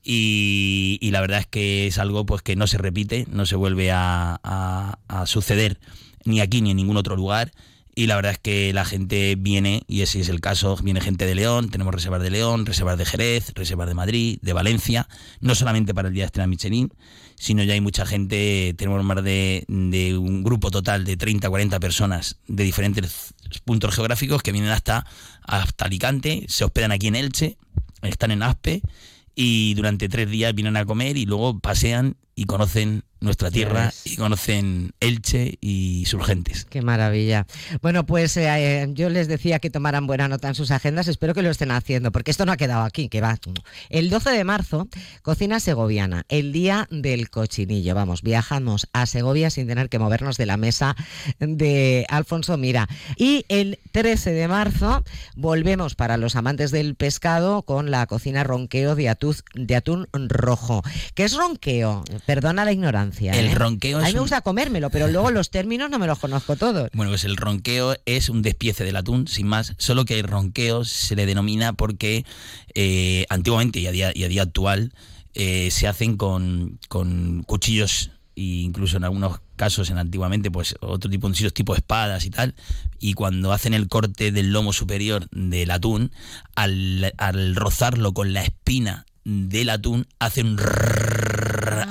Speaker 11: Y, la verdad es que es algo pues que no se repite, no se vuelve a, a suceder ni aquí ni en ningún otro lugar. Y la verdad es que la gente viene, y ese es el caso, viene gente de León, tenemos reservas de León, reservas de Jerez, reservas de Madrid, de Valencia, no solamente para el Día de Estrella Michelin, sino ya hay mucha gente, tenemos más de, un grupo total de 30, 40 personas de diferentes puntos geográficos que vienen hasta, hasta Alicante, se hospedan aquí en Elche, están en Aspe, y durante tres días vienen a comer y luego pasean y conocen nuestra tierra y conocen Elche y sus gentes.
Speaker 1: Qué maravilla. Bueno, pues eh, eh, yo les decía que tomaran buena nota en sus agendas, espero que lo estén haciendo, porque esto no ha quedado aquí, que va. El 12 de marzo, cocina segoviana, el día del cochinillo. Vamos, viajamos a Segovia sin tener que movernos de la mesa de Alfonso Mira. Y el 13 de marzo volvemos para los amantes del pescado con la cocina ronqueo de, de atún rojo. ¿Qué es ronqueo? Perdona la ignorancia.
Speaker 11: El
Speaker 1: ¿eh?
Speaker 11: ronqueo
Speaker 1: A mí me gusta comérmelo, pero luego los términos no me los conozco todos.
Speaker 11: Bueno, pues el ronqueo es un despiece del atún, sin más, solo que el ronqueo se le denomina porque eh, antiguamente y a día, y a día actual eh, se hacen con, con cuchillos e incluso en algunos casos en antiguamente pues otro tipo de cuchillos tipo espadas y tal y cuando hacen el corte del lomo superior del atún al, al rozarlo con la espina del atún hace un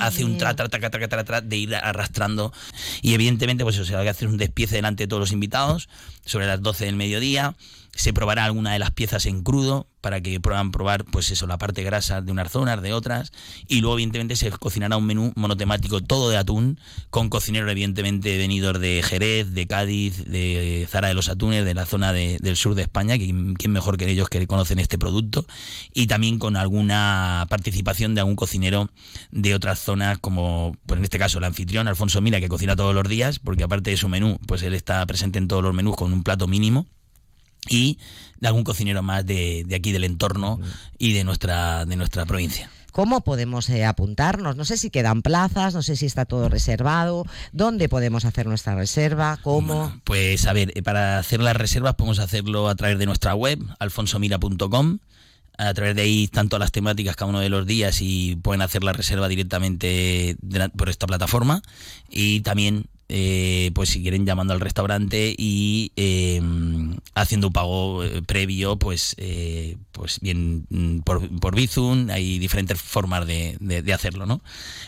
Speaker 11: hace un tra, tra, tra, tra, tra, tra, de ir arrastrando. Y evidentemente, pues eso, se va a hacer un despiece delante de todos los invitados sobre las 12 del mediodía se probará alguna de las piezas en crudo para que puedan probar pues eso la parte grasa de unas zonas de otras y luego evidentemente se cocinará un menú monotemático todo de atún con cocineros evidentemente venidos de Jerez de Cádiz de Zara de los Atunes de la zona del sur de España que quién mejor que ellos que conocen este producto y también con alguna participación de algún cocinero de otras zonas como pues en este caso el anfitrión Alfonso Mira que cocina todos los días porque aparte de su menú pues él está presente en todos los menús con un plato mínimo y de algún cocinero más de, aquí del entorno y de nuestra, de nuestra provincia.
Speaker 1: ¿Cómo podemos eh, apuntarnos? No sé si quedan plazas, no sé si está todo reservado. ¿Dónde podemos hacer nuestra reserva? ¿Cómo?
Speaker 11: pues a ver, eh, para hacer las reservas podemos hacerlo a través de nuestra web, alfonsomira.com. A través de ahí todas las temáticas cada uno de los días y pueden hacer la reserva directamente por esta plataforma. Y también eh, pues si quieren llamando al restaurante y em, haciendo un pago eh, previo, pues, eh, pues bien mm, por, por Bizum, hay diferentes formas de, de, hacerlo, ¿no?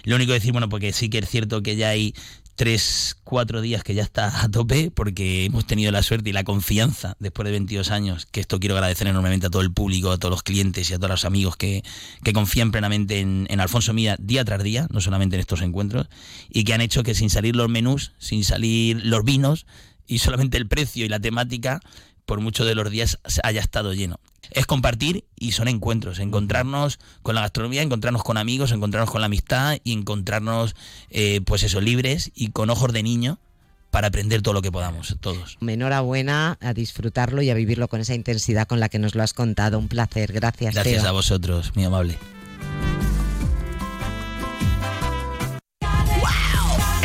Speaker 11: Lo único que decir, bueno, porque sí que es cierto que ya hay tres, cuatro días que ya está a tope, porque hemos tenido la suerte y la confianza después de 22 años, que esto quiero agradecer enormemente a todo el público, a todos los clientes y a todos los amigos que, que confían plenamente en, en, Alfonso Mía día tras día, no solamente en estos encuentros, y que han hecho que sin salir los menús, sin salir los vinos, y solamente el precio y la temática, por muchos de los días haya estado lleno es compartir y son encuentros, encontrarnos con la gastronomía, encontrarnos con amigos, encontrarnos con la amistad y encontrarnos, eh, pues eso, libres y con ojos de niño para aprender todo lo que podamos, todos.
Speaker 1: Enhorabuena a disfrutarlo y a vivirlo con esa intensidad con la que nos lo has contado. Un placer. Gracias.
Speaker 11: Gracias
Speaker 1: Teo.
Speaker 11: a vosotros, muy amable.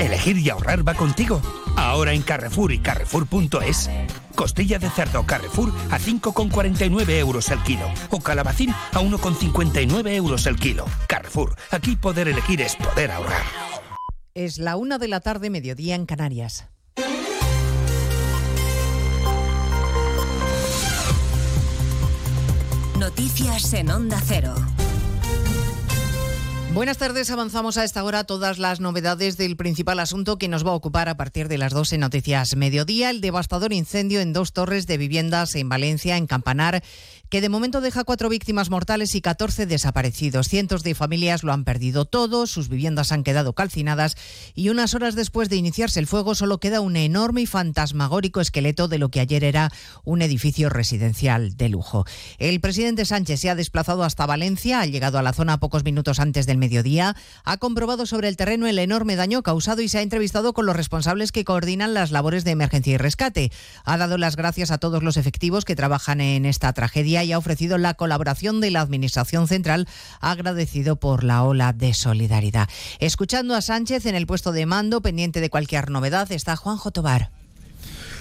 Speaker 12: Elegir y ahorrar va contigo. Ahora en Carrefour y Carrefour.es. Costilla de cerdo Carrefour a 5,49 euros el kilo. O calabacín a 1,59 euros el kilo. Carrefour. Aquí poder elegir es poder ahorrar.
Speaker 13: Es la una de la tarde, mediodía en Canarias.
Speaker 14: Noticias en Onda Cero.
Speaker 13: Buenas tardes, avanzamos a esta hora todas las novedades del principal asunto que nos va a ocupar a partir de las 12 noticias mediodía, el devastador incendio en dos torres de viviendas en Valencia, en Campanar, que de momento deja cuatro víctimas mortales y 14 desaparecidos. Cientos de familias lo han perdido todo, sus viviendas han quedado calcinadas y unas horas después de iniciarse el fuego solo queda un enorme y fantasmagórico esqueleto de lo que ayer era un edificio residencial de lujo. El presidente Sánchez se ha desplazado hasta Valencia, ha llegado a la zona pocos minutos antes del mediodía, ha comprobado sobre el terreno el enorme daño causado y se ha entrevistado con los responsables que coordinan las labores de emergencia y rescate. Ha dado las gracias a todos los efectivos que trabajan en esta tragedia y ha ofrecido la colaboración de la Administración Central, agradecido por la ola de solidaridad. Escuchando a Sánchez en el puesto de mando, pendiente de cualquier novedad, está Juanjo Tobar.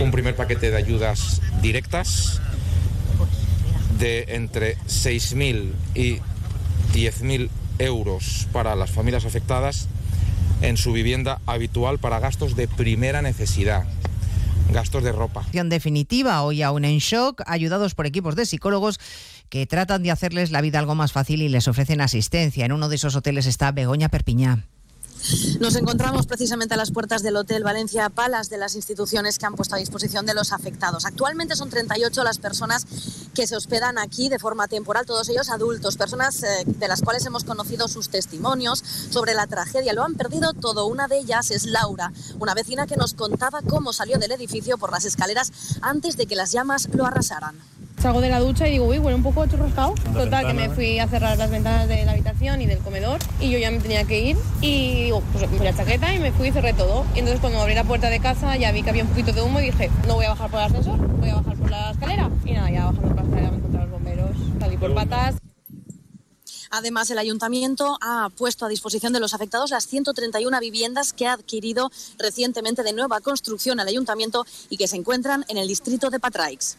Speaker 15: un primer paquete de ayudas directas de entre 6.000 y 10.000 euros para las familias afectadas en su vivienda habitual para gastos de primera necesidad gastos de ropa.
Speaker 13: Definitiva, hoy aún en shock, ayudados por equipos de psicólogos que tratan de hacerles la vida algo más fácil y les ofrecen asistencia. En uno de esos hoteles está Begoña Perpiñá.
Speaker 16: Nos encontramos precisamente a las puertas del Hotel Valencia Palas de las instituciones que han puesto a disposición de los afectados. Actualmente son 38 las personas que se hospedan aquí de forma temporal, todos ellos adultos, personas eh, de las cuales hemos conocido sus testimonios sobre la tragedia. Lo han perdido todo. Una de ellas es Laura, una vecina que nos contaba cómo salió del edificio por las escaleras antes de que las llamas lo arrasaran.
Speaker 17: Salgo de la ducha y digo, uy, huele un poco churrascado. Total, que me fui a cerrar las ventanas de la habitación y del comedor y yo ya me tenía que ir y digo, pues me puse la chaqueta y me fui y cerré todo. Y entonces cuando abrí la puerta de casa ya vi que había un poquito de humo y dije, no voy a bajar por el ascensor, voy a bajar por la escalera. Y nada, ya bajando por la escalera me encontré a los bomberos, salí por patas.
Speaker 16: Además, el ayuntamiento ha puesto a disposición de los afectados las 131 viviendas que ha adquirido recientemente de nueva construcción el ayuntamiento y que se encuentran en el distrito de Patraix.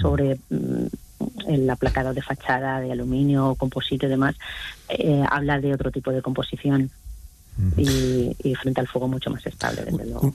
Speaker 18: sobre mm, el aplacado de fachada de aluminio, composite y demás, eh, habla de otro tipo de composición y, y frente al fuego mucho más estable, desde luego.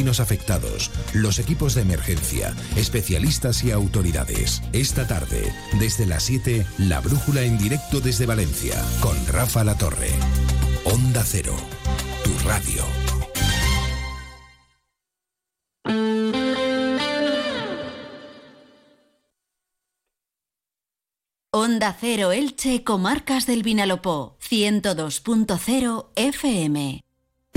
Speaker 19: afectados, los equipos de emergencia, especialistas y autoridades. Esta tarde, desde las 7, La Brújula en directo desde Valencia, con Rafa La Torre. Onda Cero, tu radio.
Speaker 8: Onda Cero Elche, Comarcas del Vinalopó, 102.0 FM.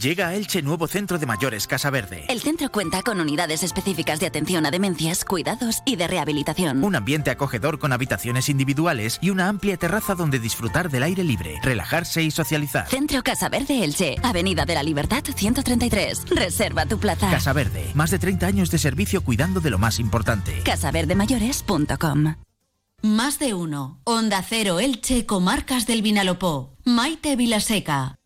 Speaker 20: Llega a Elche nuevo centro de mayores Casa Verde.
Speaker 21: El centro cuenta con unidades específicas de atención a demencias, cuidados y de rehabilitación.
Speaker 20: Un ambiente acogedor con habitaciones individuales y una amplia terraza donde disfrutar del aire libre, relajarse y socializar.
Speaker 21: Centro Casa Verde Elche, Avenida de la Libertad 133. Reserva tu plaza.
Speaker 20: Casa Verde, más de 30 años de servicio cuidando de lo más importante.
Speaker 21: casaverdemayores.com
Speaker 8: Más de uno. Onda Cero Elche, Comarcas del Vinalopó. Maite Vilaseca.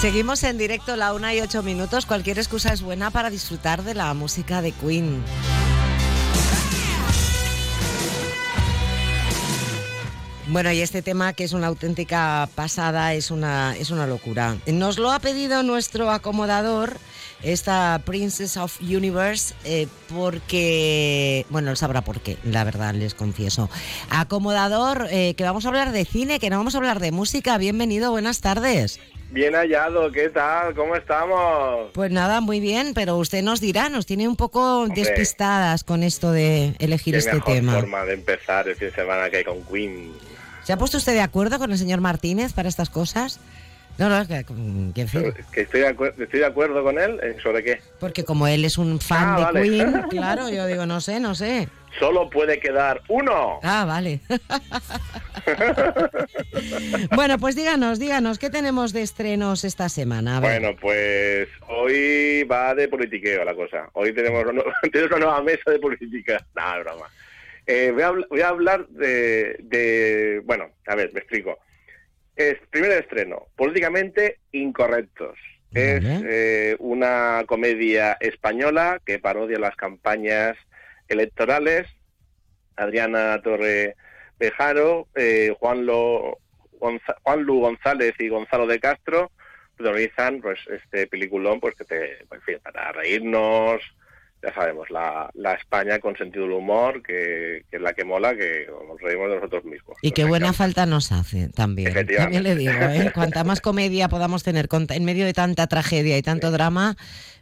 Speaker 1: Seguimos en directo la una y ocho minutos. Cualquier excusa es buena para disfrutar de la música de Queen. Bueno, y este tema que es una auténtica pasada, es una, es una locura. Nos lo ha pedido nuestro acomodador, esta Princess of Universe, eh, porque, bueno, él sabrá por qué, la verdad, les confieso. Acomodador, eh, que vamos a hablar de cine, que no vamos a hablar de música. Bienvenido, buenas tardes.
Speaker 22: Bien hallado, ¿qué tal? ¿Cómo estamos?
Speaker 1: Pues nada, muy bien, pero usted nos dirá, nos tiene un poco despistadas con esto de elegir
Speaker 22: Qué
Speaker 1: este
Speaker 22: mejor
Speaker 1: tema.
Speaker 22: forma de empezar el fin de semana que con Queen.
Speaker 1: ¿Se ha puesto usted de acuerdo con el señor Martínez para estas cosas? No, no, que, que en fin,
Speaker 22: Que estoy de, estoy de acuerdo con él, ¿eh? ¿sobre qué?
Speaker 1: porque como él es un fan
Speaker 22: Ah,
Speaker 1: de
Speaker 22: vale.
Speaker 1: Queen, claro, yo digo, no sé, no sé.
Speaker 22: Solo puede quedar uno.
Speaker 1: Ah, vale. bueno, pues díganos, díganos, ¿qué tenemos de estrenos esta semana?
Speaker 22: Bueno, pues hoy va de politiqueo la cosa. Hoy tenemos una, nueva- tenemos una nueva mesa de política. Nada, es broma. Eh, voy, a, voy a hablar de, de- Bueno, a ver, me explico. Es primer estreno, políticamente incorrectos. Es eh, una comedia española que parodia las campañas electorales. Adriana Torre Pejaro, eh, Juan, Lo, Gonza- Juan Lu González y Gonzalo de Castro protagonizan pues este peliculón pues que te en fin, para reírnos ya sabemos la, la España con sentido del humor que, que es la que mola que nos reímos de nosotros mismos
Speaker 1: Y qué buena falta nos hace también. También le digo, ¿eh? Cuanta más comedia podamos tener en medio de tanta tragedia y tanto drama,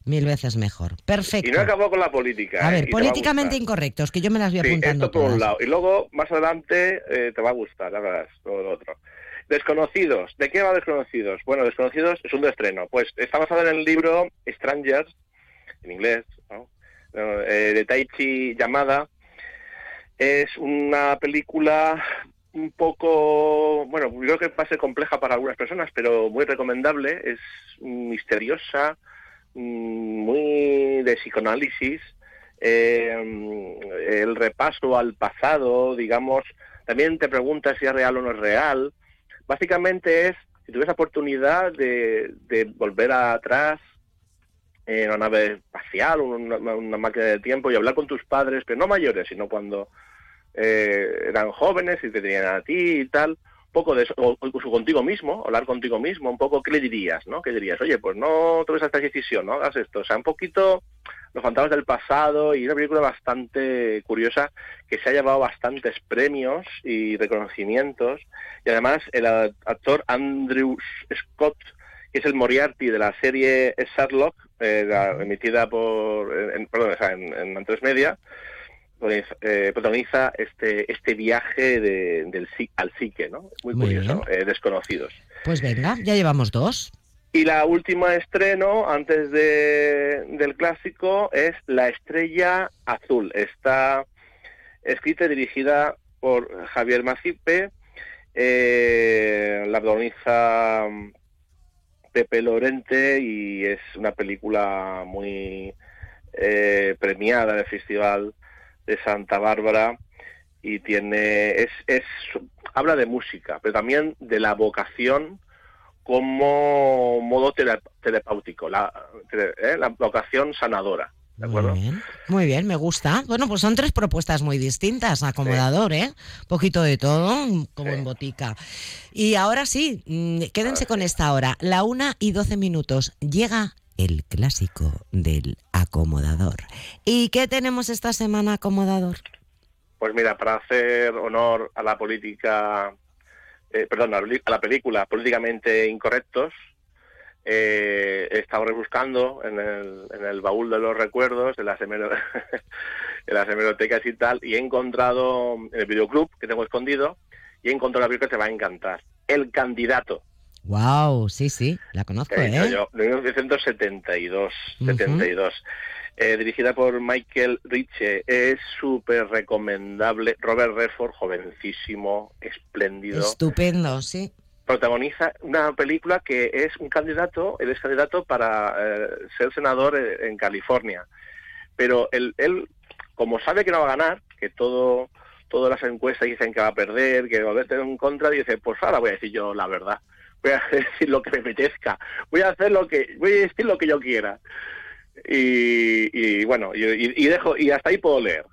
Speaker 1: mil veces mejor. Perfecto.
Speaker 22: y no acabó con la política
Speaker 1: A
Speaker 22: ¿eh?
Speaker 1: ver, políticamente incorrectos, que yo me las voy
Speaker 22: Sí,
Speaker 1: apuntando
Speaker 22: esto por un lado. Y luego, más adelante, eh, te va a gustar, ya verás, todo lo otro. Desconocidos. ¿De qué va Desconocidos? Bueno, Desconocidos es un de estreno. Pues está basado en el libro Strangers, en inglés. Eh, de Taichi Yamada. Es una película un poco, bueno, creo que va a ser compleja para algunas personas, pero muy recomendable. Es misteriosa, mm, muy de psicoanálisis. Eh, el repaso al pasado, digamos, también te preguntas si es real o no es real. Básicamente es, si tuvieras oportunidad de volver atrás en una nave espacial, una, máquina de tiempo y hablar con tus padres, pero no mayores, sino cuando eh, eran jóvenes y te tenían a ti y tal, un poco de eso, o incluso contigo mismo, hablar contigo mismo, un poco, ¿qué le dirías? ¿no? ¿Qué dirías? Oye, pues no tomes esta decisión, no hagas esto. O sea, un poquito los fantasmas del pasado y una película bastante curiosa que se ha llevado bastantes premios y reconocimientos. Y además el actor Andrew Scott, que es el Moriarty de la serie Sherlock, eh, la- emitida por, en, perdón, o sea, en, en Antres Media, protagoniza, eh, protagoniza este este viaje de- del al psique, ¿no? Muy
Speaker 1: Muy
Speaker 22: curioso, eh, desconocidos.
Speaker 1: Pues venga, ya llevamos dos.
Speaker 22: Y la última estreno, antes de, del clásico, es La Estrella Azul. Está escrita y dirigida por Javier Macipe. la protagoniza Pepe Lorente y es una película muy eh, premiada en el Festival de Santa Bárbara y tiene es, es habla de música, pero también de la vocación como modo tele- terapéutico, la, ¿eh? la vocación sanadora. ¿De acuerdo?
Speaker 1: Muy bien, me gusta. Bueno, pues son tres propuestas muy distintas, acomodador, ¿eh? Poquito de todo, como en botica. Y ahora sí, mm, quédense con esta hora. La una y doce minutos. Llega el clásico del acomodador. ¿Y qué tenemos esta semana, acomodador?
Speaker 22: Pues mira, para hacer honor a la política, eh, perdón, a la película Políticamente Incorrectos, eh, he estado rebuscando en el, en el baúl de los recuerdos, en las, en las hemerotecas y tal, y he encontrado en el videoclub que tengo escondido, y he encontrado una película que te va a encantar. El candidato.
Speaker 1: Wow, sí, sí, la conozco, ¿eh?
Speaker 22: yo, de 1972,
Speaker 1: Ujú.
Speaker 22: 72. Eh, dirigida por Michael Ritchie, es súper recomendable. Robert Redford, jovencísimo, espléndido.
Speaker 1: Estupendo, sí.
Speaker 22: Protagoniza una película que es un candidato, él es candidato para eh, ser senador eh, en California. Pero él, él, como sabe que no va a ganar, que todo todas las encuestas dicen que va a perder, que va a haber en contra, dice, pues ahora voy a decir yo la verdad. Voy a decir lo que me apetezca. Voy a hacer lo que, voy a decir lo que yo quiera. Y, y bueno, y, y- y dejo, y hasta ahí puedo leer.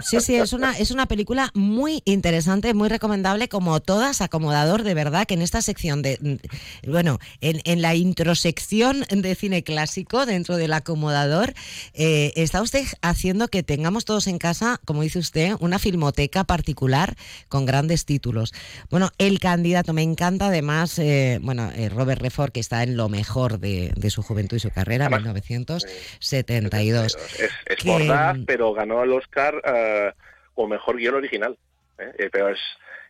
Speaker 1: Sí, sí, es una, es una película muy interesante, muy recomendable, como todas, acomodador, de verdad, que en esta sección de, mm, bueno, en, en la introsección de cine clásico dentro del acomodador, eh, está usted haciendo que tengamos todos en casa, como dice usted, una filmoteca particular con grandes títulos. Bueno, El candidato, me encanta además, eh, bueno, eh, Robert Redford, que está en lo mejor de, de su juventud y su carrera, 1972.
Speaker 22: Es, es
Speaker 1: Que-
Speaker 22: mordaz, pero ganó el Oscar eh, como mejor guion original. ¿eh? Eh, Pero es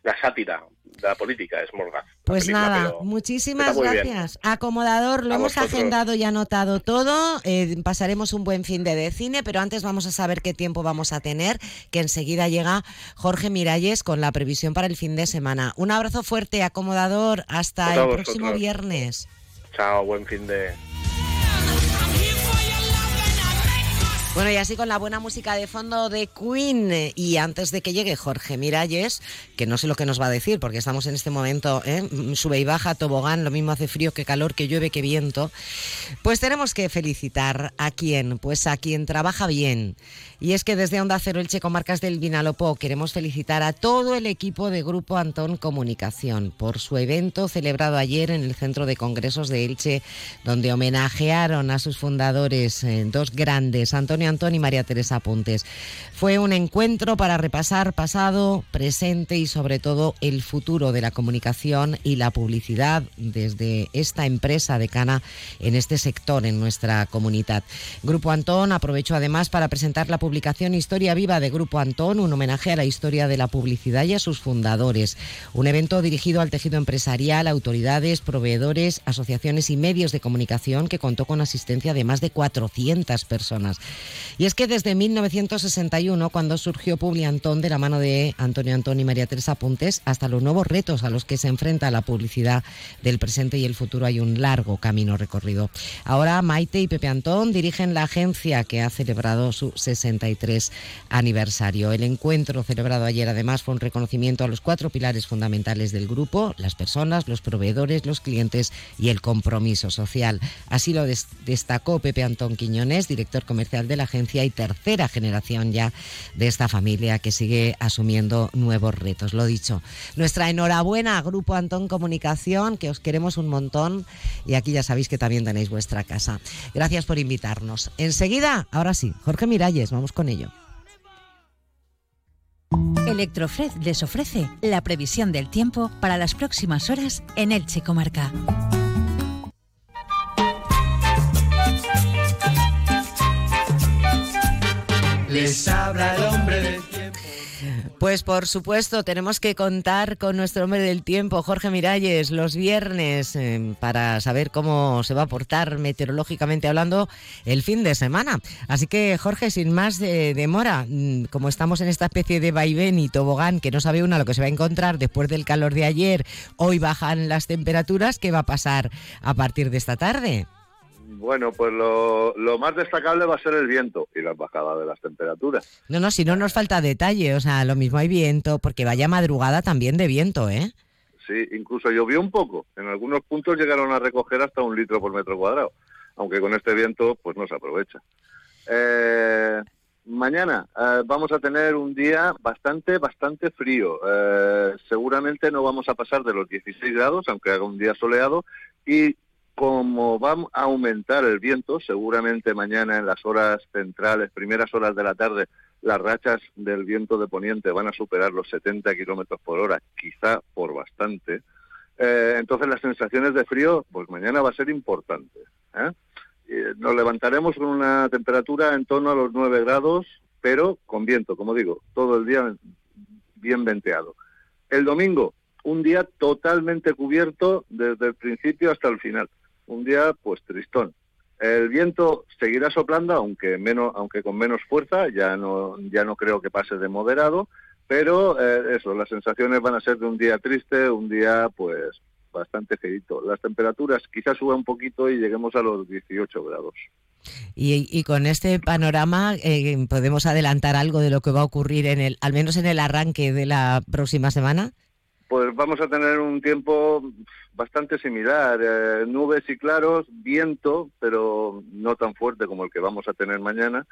Speaker 22: la sátira la política, es mordaz. la
Speaker 1: Pues
Speaker 22: película,
Speaker 1: nada, muchísimas
Speaker 22: bien.
Speaker 1: gracias. Acomodador, lo
Speaker 22: A
Speaker 1: hemos
Speaker 22: vosotros.
Speaker 1: agendado y anotado todo. Eh, pasaremos un buen fin de, de cine, pero antes vamos a saber qué tiempo vamos a tener, que enseguida llega Jorge Miralles con la previsión para el fin de semana. Un abrazo fuerte, acomodador. Hasta
Speaker 22: Pues
Speaker 1: el próximo viernes.
Speaker 22: Chao, buen fin de...
Speaker 1: Bueno, y así con la buena música de fondo de Queen y antes de que llegue Jorge Miralles, que no sé lo que nos va a decir porque estamos en este momento, ¿eh? sube y baja, tobogán, lo mismo hace frío que calor, que llueve, que viento, pues tenemos que felicitar a quien, pues a quien trabaja bien. Y es que desde Onda Cero Elche Comarcas del Vinalopó queremos felicitar a todo el equipo de Grupo Antón Comunicación por su evento celebrado ayer en el Centro de Congresos de Elche, donde homenajearon a sus fundadores, eh, dos grandes, Antonio Antón y María Teresa Pontes. Fue un encuentro para repasar pasado, presente y sobre todo el futuro de la comunicación y la publicidad desde esta empresa decana en este sector en nuestra comunidad. Grupo Antón aprovechó además para presentar la publicación Historia Viva de Grupo Antón, un homenaje a la historia de la publicidad y a sus fundadores. Un evento dirigido al tejido empresarial, autoridades, proveedores, asociaciones y medios de comunicación que contó con asistencia de más de 400 personas. Y es que desde 1961, cuando surgió Publi Antón de la mano de Antonio Antón y María Teresa Puntes, hasta los nuevos retos a los que se enfrenta la publicidad del presente y el futuro hay un largo camino recorrido. Ahora Maite y Pepe Antón dirigen la agencia que ha celebrado su 60 aniversario. El encuentro celebrado ayer además fue un reconocimiento a los cuatro pilares fundamentales del grupo, las personas, los proveedores, los clientes y el compromiso social. Así lo destacó Pepe Antón Quiñones, director comercial de la agencia y tercera generación ya de esta familia que sigue asumiendo nuevos retos. Lo dicho, nuestra enhorabuena Grupo Antón Comunicación, que os queremos un montón y aquí ya sabéis que también tenéis vuestra casa. Gracias por invitarnos. Enseguida, ahora sí, Jorge Miralles, vamos con ello.
Speaker 23: Electrofred les ofrece la previsión del tiempo para las próximas horas en Elche Comarca.
Speaker 1: Les habla el hombre del tiempo. Pues por supuesto, tenemos que contar con nuestro hombre del tiempo, Jorge Miralles, los viernes, eh, para saber cómo se va a portar meteorológicamente hablando el fin de semana. Así que, Jorge, sin más demora, mm, como estamos en esta especie de vaivén y tobogán que no sabe uno lo que se va a encontrar después del calor de ayer, hoy bajan las temperaturas, ¿qué va a pasar a partir de esta tarde?
Speaker 24: Bueno, pues lo, más destacable va a ser el viento y la bajada de las temperaturas.
Speaker 1: No, no, si no nos falta detalle, o sea, lo mismo hay viento, porque vaya madrugada también de viento, ¿eh?
Speaker 24: Sí, incluso llovió un poco. En algunos puntos llegaron a recoger hasta un litro por metro cuadrado, aunque con este viento pues no se aprovecha. Eh, mañana eh, vamos a tener un día bastante, bastante frío. Eh, seguramente no vamos a pasar de los 16 grados, aunque haga un día soleado, y como va a aumentar el viento, seguramente mañana en las horas centrales, primeras horas de la tarde, las rachas del viento de poniente van a superar los 70 kilómetros por hora, quizá por bastante. Eh, entonces las sensaciones de frío, pues mañana va a ser importante. ¿eh? nos levantaremos con una temperatura en torno a los 9 grados, pero con viento, como digo, todo el día bien venteado. El domingo, un día totalmente cubierto desde el principio hasta el final un día pues tristón. El viento seguirá soplando, aunque menos, aunque con menos fuerza, ya no, ya no creo que pase de moderado, pero eh, eso, las sensaciones van a ser de un día triste, un día pues bastante feito. Las temperaturas quizás suban un poquito y lleguemos a los 18 grados.
Speaker 1: Y, con este panorama eh, podemos adelantar algo de lo que va a ocurrir en el, al menos en el arranque de la próxima semana.
Speaker 24: Pues vamos a tener un tiempo bastante similar, eh, nubes y claros, viento, pero no tan fuerte como el que vamos a tener mañana,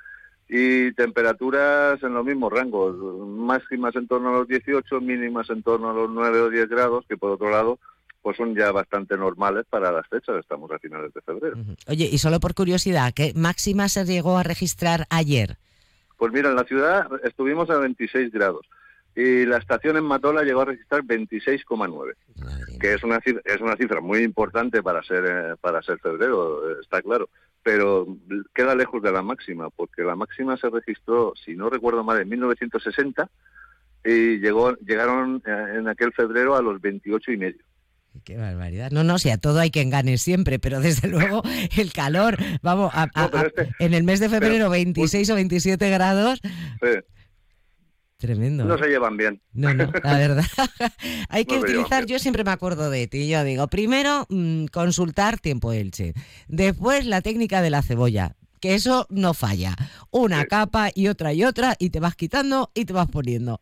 Speaker 24: y temperaturas en los mismos rangos, máximas en torno a los 18, mínimas en torno a los 9 o 10 grados, que por otro lado pues son ya bastante normales para las fechas, estamos a finales de febrero.
Speaker 1: Oye, y solo por curiosidad, ¿qué máxima se llegó a registrar ayer?
Speaker 24: Pues mira, en la ciudad estuvimos a 26 grados y la estación en Matola llegó a registrar 26,9, que es una cifra, es una cifra muy importante para ser eh, para ser febrero, eh, está claro, pero queda lejos de la máxima, porque la máxima se registró, si no recuerdo mal, en 1960 y llegó llegaron eh, en aquel febrero a los 28 y medio.
Speaker 1: Qué barbaridad. No, no, si a todo hay quien gane siempre, pero desde luego el calor, vamos, este en el mes de febrero 26 o 27 grados. Tremendo.
Speaker 24: No se llevan bien.
Speaker 1: No, no, la verdad. Hay que utilizar, yo siempre me acuerdo de ti, yo digo, primero mm, consultar tiempo Elche, después la técnica de la cebolla, que eso no falla. Una capa y otra y otra y te vas quitando y te vas poniendo.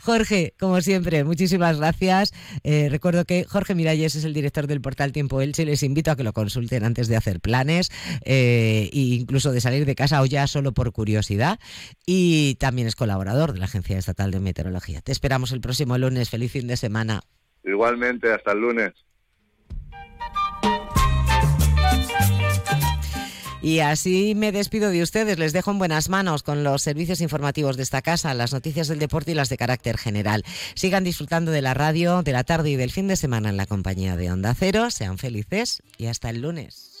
Speaker 1: Jorge, como siempre, muchísimas gracias. Eh, recuerdo que Jorge Miralles es el director del portal Tiempo Elche. Les invito a que lo consulten antes de hacer planes eh, e incluso de salir de casa o ya solo por curiosidad. Y también es colaborador de la Agencia Estatal de Meteorología. Te esperamos el próximo lunes. Feliz fin de semana.
Speaker 24: Igualmente, hasta el lunes.
Speaker 1: Y así me despido de ustedes. Les dejo en buenas manos con los servicios informativos de esta casa, las noticias del deporte y las de carácter general. Sigan disfrutando de la radio, de la tarde y del fin de semana en la compañía de Onda Cero. Sean felices y hasta el lunes.